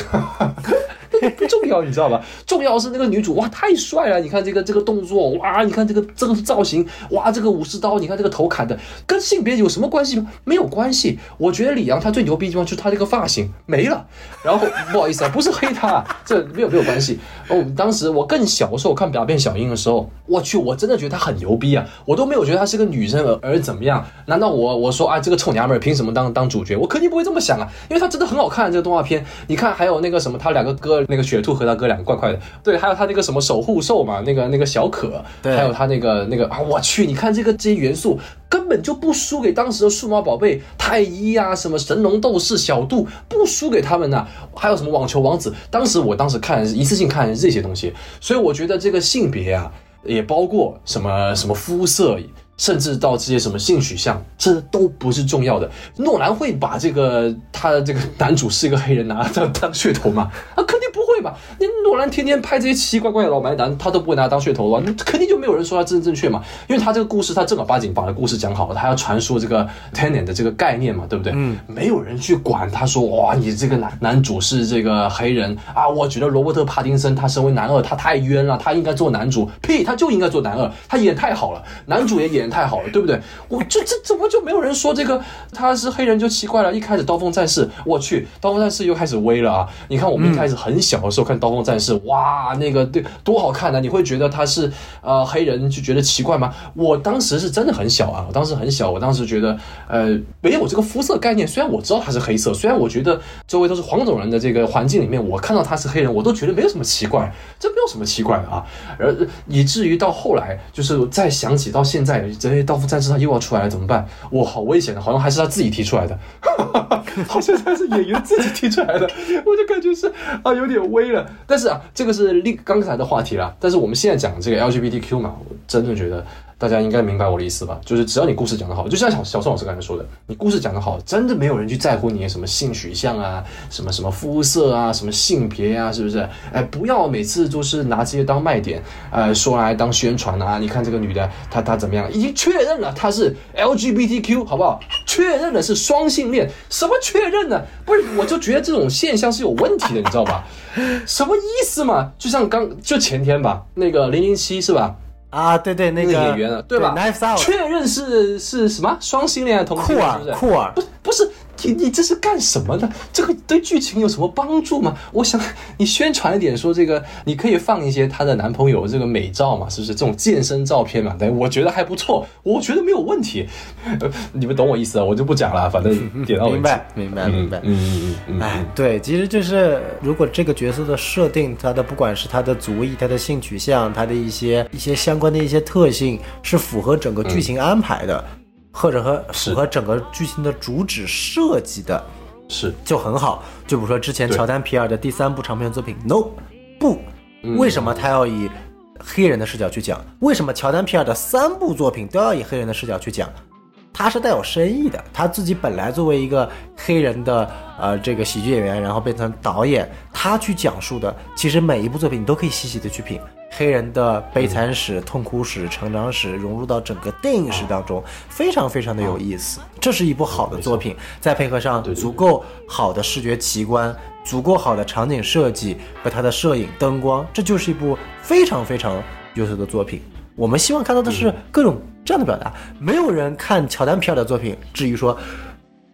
S1: [laughs] 不重要，你知道吧？重要是那个女主哇，太帅了！你看这个这个动作哇，你看这个这个造型哇，这个武士刀，你看这个头砍的，跟性别有什么关系吗？没有关系。我觉得李阳他最牛逼的地方就是他这个发型没了。然后不好意思啊，不是黑他，[laughs] 这没有没有关系。哦，当时我更小的时候看《表变小樱》的时候，我去，我真的觉得他很牛逼啊！我都没有觉得他是个女生而而怎么样？难道我我说啊，这个臭娘们凭什么当当主角？我肯定不会这么想啊，因为他真的很好看这个动画片。你看还有那个什么，他两个哥。那个雪兔和他哥两个怪怪的，对，还有他那个什么守护兽嘛，那个那个小可，还有他那个那个啊，我去，你看这个这些元素根本就不输给当时的数码宝贝、太一啊，什么神龙斗士、小度，不输给他们呐。还有什么网球王子，当时我当时看一次性看这些东西，所以我觉得这个性别啊，也包括什么什么肤色。甚至到这些什么性取向，这都不是重要的。诺兰会把这个他的这个男主是一个黑人拿当当噱头吗？啊，肯定不会吧？那诺兰天天拍这些奇奇怪怪的老白男，他都不会拿他当噱头了，那肯定就没有人说他正正确嘛。因为他这个故事，他正儿八经把这故事讲好了，他要传输这个 tenant 的这个概念嘛，对不对？嗯，没有人去管他说哇，你这个男男主是这个黑人啊，我觉得罗伯特帕丁森他身为男二，他太冤了，他应该做男主。屁，他就应该做男二，他演太好了，男主也演。太好了，对不对？我这这怎么就没有人说这个他是黑人就奇怪了？一开始刀锋战士，我去，刀锋战士又开始威了啊！你看我们一开始很小的时候看刀锋战士，哇，那个对多好看呢！你会觉得他是呃黑人就觉得奇怪吗？我当时是真的很小啊，我当时很小，我当时觉得呃没有这个肤色概念。虽然我知道他是黑色，虽然我觉得周围都是黄种人的这个环境里面，我看到他是黑人，我都觉得没有什么奇怪，这没有什么奇怪的啊。而以至于到后来，就是再想起到现在。这些刀锋战士他又要出来了，怎么办？我，好危险的，好像还是他自己提出来的，[laughs] 好像还是演员自己提出来的，我就感觉是啊，有点危可以了。但是啊，这个是另刚才的话题了。但是我们现在讲这个 LGBTQ 嘛，我真的觉得。大家应该明白我的意思吧？就是只要你故事讲得好，就像小小宋老师刚才说的，你故事讲得好，真的没有人去在乎你什么性取向啊，什么什么肤色啊，什么性别呀，是不是？哎，不要每次都是拿这些当卖点，呃，说来当宣传啊。你看这个女的，她她怎么样？已经确认了她是 LGBTQ，好不好？确认了是双性恋，什么确认呢？不是，我就觉得这种现象是有问题的，你知道吧？什么意思嘛？就像刚就前天吧，那个零零七是吧？
S2: 啊，对对，那个
S1: 演员了，对吧？确认是是什么双性恋同性，
S2: 酷儿，酷儿，
S1: 不不是。你你这是干什么的？这个对剧情有什么帮助吗？我想你宣传一点，说这个你可以放一些她的男朋友这个美照嘛，是不是这种健身照片嘛？对，我觉得还不错，我觉得没有问题。你们懂我意思啊？我就不讲了，反正点到为止。
S2: 明白，明白，明白。嗯嗯嗯。哎，对，其实就是如果这个角色的设定，他的不管是他的族裔、他的性取向、他的一些一些相关的一些特性，是符合整个剧情安排的。或者和符合整个剧情的主旨设计的，
S1: 是
S2: 就很好。就比如说之前乔丹皮尔的第三部长篇作品，No，不，为什么他要以黑人的视角去讲？为什么乔丹皮尔的三部作品都要以黑人的视角去讲？他是带有深意的。他自己本来作为一个黑人的呃这个喜剧演员，然后变成导演，他去讲述的，其实每一部作品你都可以细细的去品。黑人的悲惨史、痛苦史、成长史融入到整个电影史当中，非常非常的有意思。这是一部好的作品，再配合上足够好的视觉奇观、足够好的场景设计和它的摄影灯光，这就是一部非常非常优秀的作品。我们希望看到的是各种这样的表达。没有人看乔丹皮尔的作品至于说。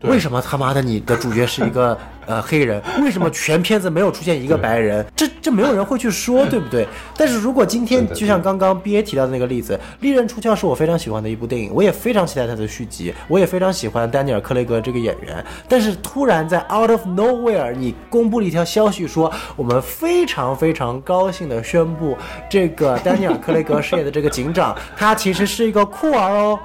S2: 为什么他妈的你的主角是一个 [laughs] 呃黑人？为什么全片子没有出现一个白人？这这没有人会去说，[laughs] 对不对？但是如果今天就像刚刚 B A 提到的那个例子，《利刃出鞘》是我非常喜欢的一部电影，我也非常期待它的续集，我也非常喜欢丹尼尔·克雷格这个演员。但是突然在 Out of Nowhere，你公布了一条消息说，我们非常非常高兴的宣布，这个丹尼尔·克雷格饰演的这个警长，他其实是一个酷儿哦，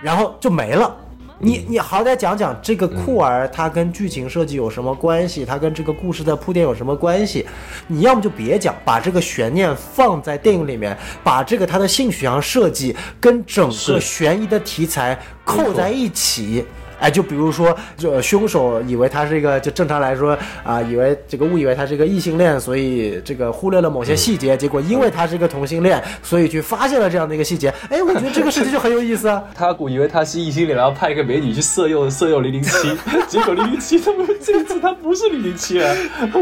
S2: 然后就没了。你你好歹讲讲这个酷儿他跟剧情设计有什么关系？他跟这个故事的铺垫有什么关系？你要么就别讲，把这个悬念放在电影里面，把这个他的性取向设计跟整个悬疑的题材扣在一起。哎，就比如说，就凶手以为他是一个，就正常来说啊，以为这个误以为他是一个异性恋，所以这个忽略了某些细节，结果因为他是一个同性恋，所以去发现了这样的一个细节。哎，我觉得这个事情就很有意思啊。
S1: 他误以为他是异性恋，然后派一个美女去色诱色诱零零七，[laughs] 结果零零七他这次他不是零零七了，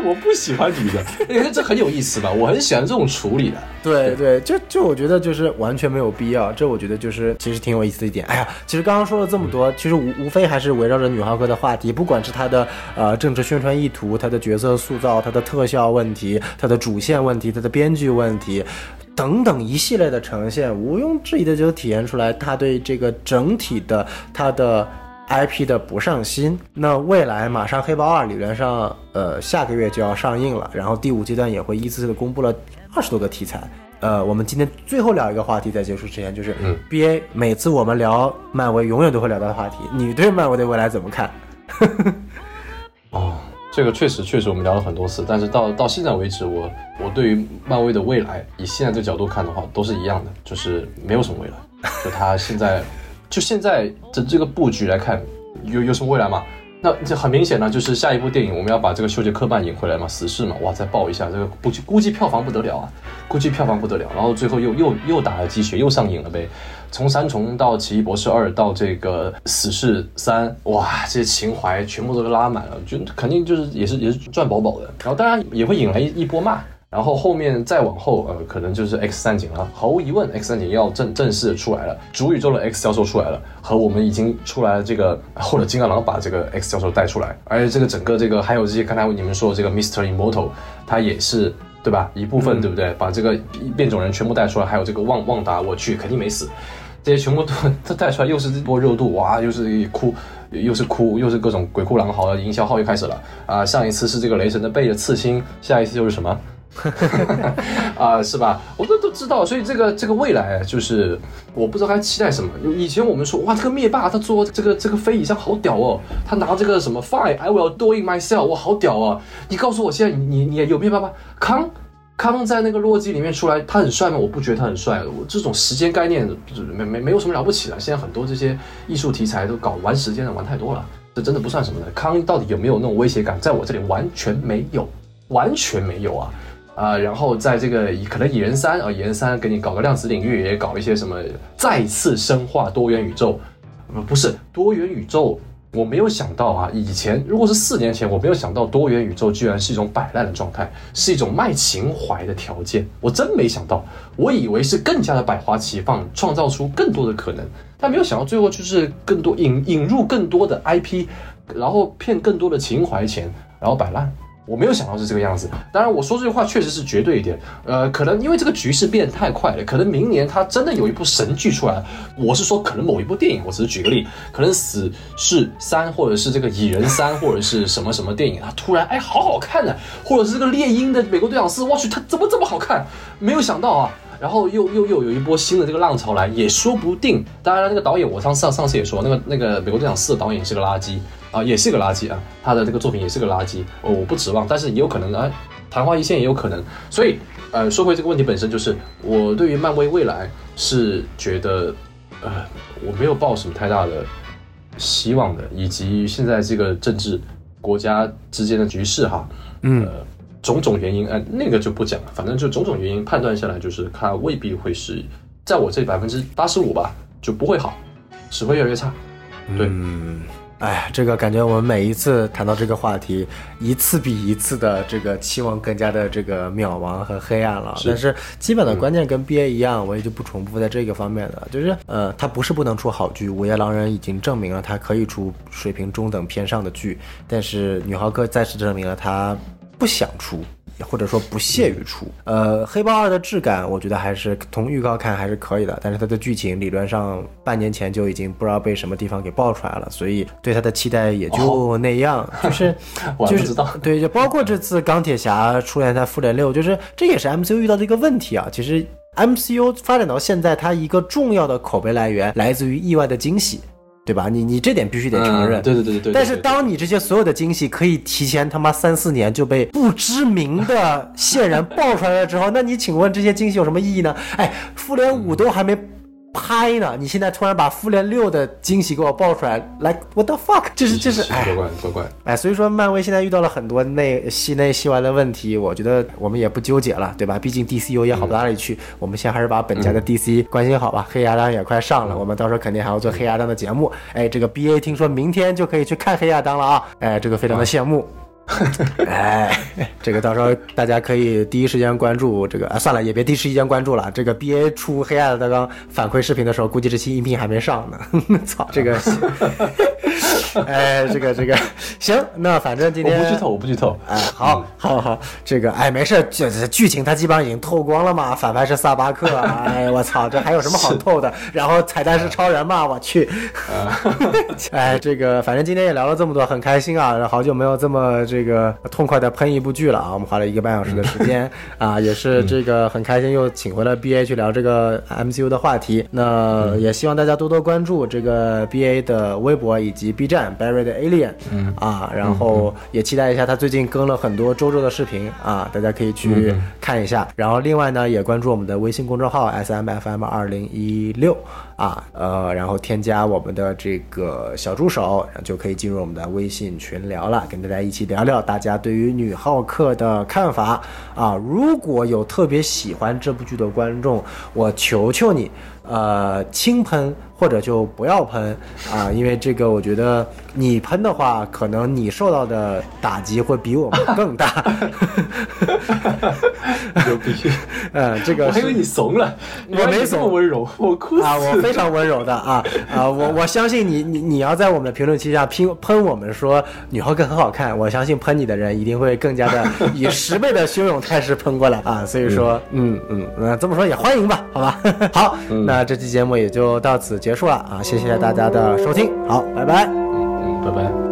S1: 我不喜欢女的。哎，这很有意思吧？我很喜欢这种处理的。
S2: 对对，就就我觉得就是完全没有必要。这我觉得就是其实挺有意思的一点。哎呀，其实刚刚说了这么多，其实无无非。还是围绕着女浩克的话题，不管是他的呃政治宣传意图，他的角色塑造，他的特效问题，他的主线问题，他的编剧问题，等等一系列的呈现，毋庸置疑的就体现出来他对这个整体的他的 IP 的不上心。那未来马上黑豹二理论上呃下个月就要上映了，然后第五阶段也会依次的公布了二十多个题材。呃，我们今天最后聊一个话题，在结束之前，就是 B A。每次我们聊漫威，永远都会聊到的话题。你对漫威的未来怎么看？[laughs]
S1: 哦，这个确实确实，我们聊了很多次。但是到到现在为止，我我对于漫威的未来，以现在这个角度看的话，都是一样的，就是没有什么未来。就他现在，就现在的这个布局来看，有有什么未来吗？那这很明显呢，就是下一部电影我们要把这个休杰克曼引回来嘛，死侍嘛，哇，再爆一下，这个估计估计票房不得了啊，估计票房不得了，然后最后又又又打了鸡血，又上瘾了呗。从三重到奇异博士二到这个死侍三，哇，这些情怀全部都拉满了，就肯定就是也是也是赚饱饱的，然后当然也会引来一一波骂。然后后面再往后，呃，可能就是 X 战警了。毫无疑问，X 战警要正正式的出来了，主宇宙的 X 教授出来了，和我们已经出来了这个，或者金刚狼把这个 X 教授带出来，而且这个整个这个还有这些刚才你们说的这个 Mister Immortal，他也是对吧？一部分对不对？把这个变种人全部带出来，还有这个旺旺达，我去肯定没死，这些全部都都带出来，又是这波热度，哇，又是哭，又是哭，又是各种鬼哭狼嚎的营销号又开始了啊！上一次是这个雷神的背着刺青，下一次又是什么？[laughs] 啊，是吧？我都都知道，所以这个这个未来就是我不知道该期待什么。以前我们说哇，这个灭霸他坐这个这个飞椅上好屌哦，他拿这个什么 Fine，I will do it myself，哇，好屌啊！你告诉我现在你你有灭霸吗？康康在那个洛基里面出来，他很帅吗？我不觉得他很帅。我这种时间概念没没没有什么了不起的。现在很多这些艺术题材都搞玩时间的玩太多了，这真的不算什么的。康到底有没有那种威胁感？在我这里完全没有，完全没有啊。啊，然后在这个可能蚁人三啊，蚁人三给你搞个量子领域，也搞一些什么再次深化多元宇宙，呃，不是多元宇宙，我没有想到啊，以前如果是四年前，我没有想到多元宇宙居然是一种摆烂的状态，是一种卖情怀的条件，我真没想到，我以为是更加的百花齐放，创造出更多的可能，但没有想到最后就是更多引引入更多的 IP，然后骗更多的情怀钱，然后摆烂。我没有想到是这个样子，当然我说这句话确实是绝对一点，呃，可能因为这个局势变得太快了，可能明年他真的有一部神剧出来，我是说可能某一部电影，我只是举个例，可能死侍三或者是这个蚁人三或者是什么什么电影，它突然哎好好看呢，或者是这个猎鹰的美国队长四，我去他怎么这么好看？没有想到啊。然后又又又有一波新的这个浪潮来，也说不定。当然，那个导演我上上上次也说，那个那个美国队长四的导演是个垃圾啊，也是个垃圾啊，他的这个作品也是个垃圾。哦，我不指望，但是也有可能啊，昙花一现也有可能。所以，呃，说回这个问题本身，就是我对于漫威未来是觉得，呃，我没有抱什么太大的
S3: 希望的，以及现在这个政治国家之间的局势哈，嗯，种种原因，哎，那个就不讲了，反正就种种原因判断下来，就是它未必会是在我这百分之八十五吧，就不会好，只会越来越差，对。
S2: 哎，这个感觉我们每一次谈到这个话题，一次比一次的这个期望更加的这个渺茫和黑暗了。但是基本的观念跟 BA 一样，我也就不重复在这个方面了，就是呃，它不是不能出好剧，《午夜狼人》已经证明了它可以出水平中等偏上的剧，但是女浩克再次证明了它不想出。或者说不屑于出，呃，黑豹二的质感，我觉得还是从预告看还是可以的，但是它的剧情理论上半年前就已经不知道被什么地方给爆出来了，所以对它的期待也就那样，[laughs] 就是就是 [laughs] 对，就包括这次钢铁侠出现在复联六，就是这也是 MCU 遇到的一个问题啊。其实 MCU 发展到现在，它一个重要的口碑来源来自于意外的惊喜。对吧？你你这点必须得承认。
S3: 对对对对对。
S2: 但是当你这些所有的惊喜可以提前他妈三四年就被不知名的 [laughs] 线人爆出来了之后，那你请问这些惊喜有什么意义呢？哎，复联五都还没。拍呢？你现在突然把复联六的惊喜给我爆出来，来，what the fuck？这是这是哎，
S3: 怪怪怪怪！
S2: 哎，所以说漫威现在遇到了很多内戏内戏外的问题，我觉得我们也不纠结了，对吧？毕竟 DCU 也好不到哪里去，我们先还是把本家的 DC 关心好吧。黑亚当也快上了，我们到时候肯定还要做黑亚当的节目。哎，这个 BA 听说明天就可以去看黑亚当了啊！哎，这个非常的羡慕。[laughs] 哎，这个到时候大家可以第一时间关注这个啊，算了，也别第一时间关注了。这个 B A 出黑暗的大纲反馈视频的时候，估计这期音频还没上呢。[laughs] 操，这个。[laughs] [laughs] 哎，这个这个行，那反正今天
S3: 我不剧透，我不剧透。
S2: 哎，好，好，好，这个哎，没事，这这剧情它基本上已经透光了嘛。反派是萨巴克，[laughs] 哎，我操，这还有什么好透的？然后彩蛋是超人嘛，我去。[laughs] 哎，这个反正今天也聊了这么多，很开心啊。好久没有这么这个痛快的喷一部剧了啊。我们花了一个半小时的时间啊，也是这个很开心，又请回了 B A 去聊这个 M C U 的话题。那也希望大家多多关注这个 B A 的微博以及 B 站。Barry 的 Alien，嗯啊，然后也期待一下他最近更了很多周周的视频啊，大家可以去看一下。然后另外呢，也关注我们的微信公众号 S M F M 二零一六啊，呃，然后添加我们的这个小助手，就可以进入我们的微信群聊了，跟大家一起聊聊大家对于女浩克的看法啊。如果有特别喜欢这部剧的观众，我求求你。呃，轻喷或者就不要喷啊，因为这个我觉得你喷的话，可能你受到的打击会比我们更大。[laughs]
S3: 牛逼！
S2: 嗯，[laughs] 这个
S3: 我还以为你怂了，
S2: 我没怂，
S3: 这么温柔，我哭
S2: 啊！我非常温柔的啊啊！我我相信你，你你要在我们的评论区下拼喷我们说女浩克很好看，我相信喷你的人一定会更加的以十倍的汹涌态势喷过来啊！[laughs] 所以说，嗯嗯，那这么说也欢迎吧，好吧？好，那。那这期节目也就到此结结束了啊！谢谢大家的收听，好，拜拜，
S3: 嗯，拜拜。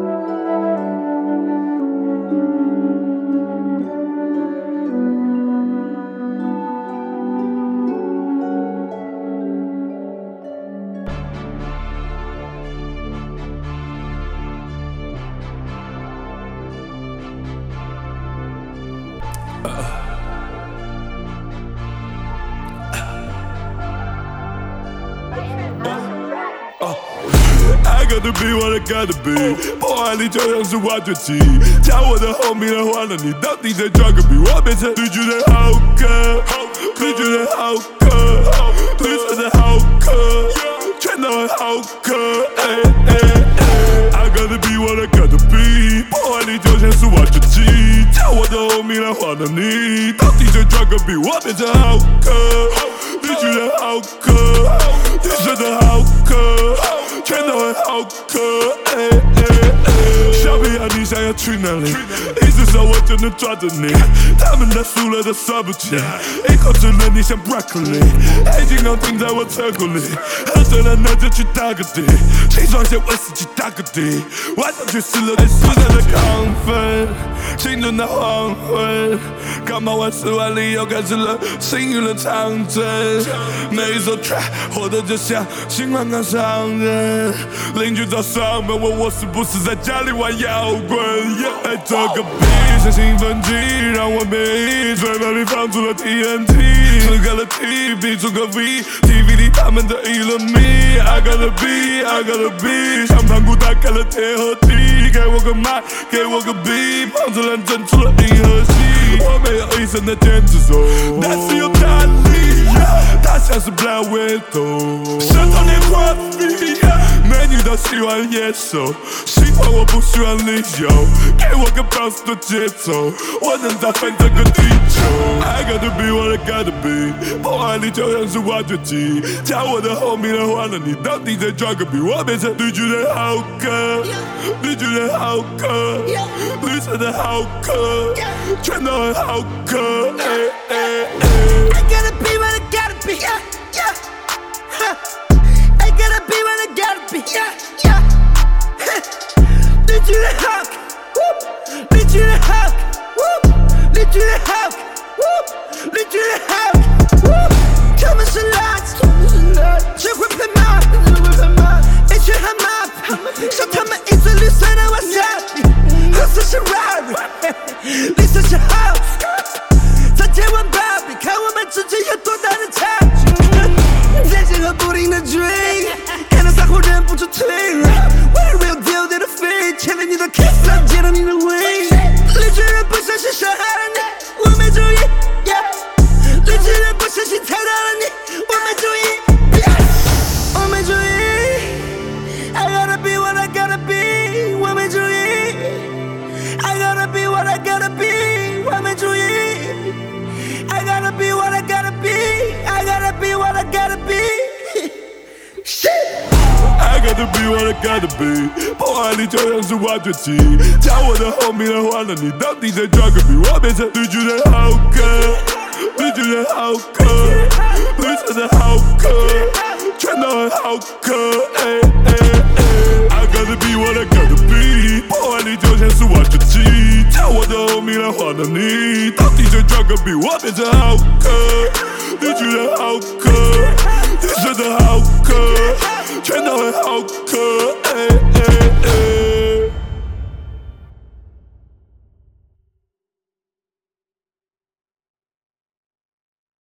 S3: Gotta be，破坏力就像是挖掘机，加我的后面的话，那你到底在装个逼？我变成绿巨人浩克，绿巨人浩克，绿色的浩克，全都很好客。I gotta be what I gotta be，破坏力就像是挖掘机，加我的后面的话，那你到底在装个逼？我变成浩克，绿巨人浩克，绿色的浩克。全都会好客，小屁孩，你想要去哪里？一只手我就能抓着你。他们打输了都算不起，一口吃了你像 broccoli。黑金刚停在我车库里，喝醉了那就去打个的。起床先威士忌打个的，晚上去死了得死在的亢奋，青春的黄昏。刚忙完十万里，又开始了幸运的长征。每一首 track 活得就像新欢刚上任。邻居找上门问我是不是在家里玩摇滚，哎，这个 beat 像兴奋剂，让我迷，嘴巴里放出了 TNT，撕开了 T，比出个 V，DVD 他们都议论 me。I gotta be, I gotta be，像盘古打开了天和地，给我个麦，给我个 beat，胖子认真出了银河系。我没有一身的腱子肉，但是有弹力，它像是 Black Widow，舌头连环 V，美女都喜欢野兽，喜欢我不需要理由，给我个 bounce 的节奏，我能造反整个地球。I gotta be what I gotta be，破坏你就像是挖掘机，加我的后面的换了你当 DJ 抓个比，我变成绿巨人浩克，绿巨人浩克，绿色的浩克，全都很好客。哎哎哎
S4: I gotta be what I gotta be. Yeah, yeah. Huh. I gotta be what I gotta be. Yeah, yeah. Huh. 绿巨人 Hulk，绿巨人 Hulk，绿巨人 Hulk，绿巨人 Hulk。他们是垃圾，只会喷骂，一群蛤蟆，像他们一嘴绿色的 wasabi，红色是 Rari，绿色是 House。再接吻吧，别看我们之间有多大的差距。在结合不停的追，看到撒谎忍不住退。我的 real deal 在的飞，牵了你的 kiss，接了你的吻。绿巨人不小心伤害了你，我没注意。Yeah 绿巨人不小心踩到了你，我没注意。我没注意。I gotta be what I gotta be，我没注意。I gotta be what I gotta be，be. I gotta be what I gotta be. Shit.
S3: I gotta be what I gotta be，破坏你就像是挖掘机，加我的后面的换了你当 DJ 抓个比，我变成绿巨人浩克，绿巨人浩克，绿色的浩克，全都很好客。哎哎哎，I gotta be what I gotta be，破坏你就像是挖掘机，加我的后面来换了你当 DJ 抓个比，我变成浩克，绿巨人浩克，真的好渴。全都很好渴，哎哎哎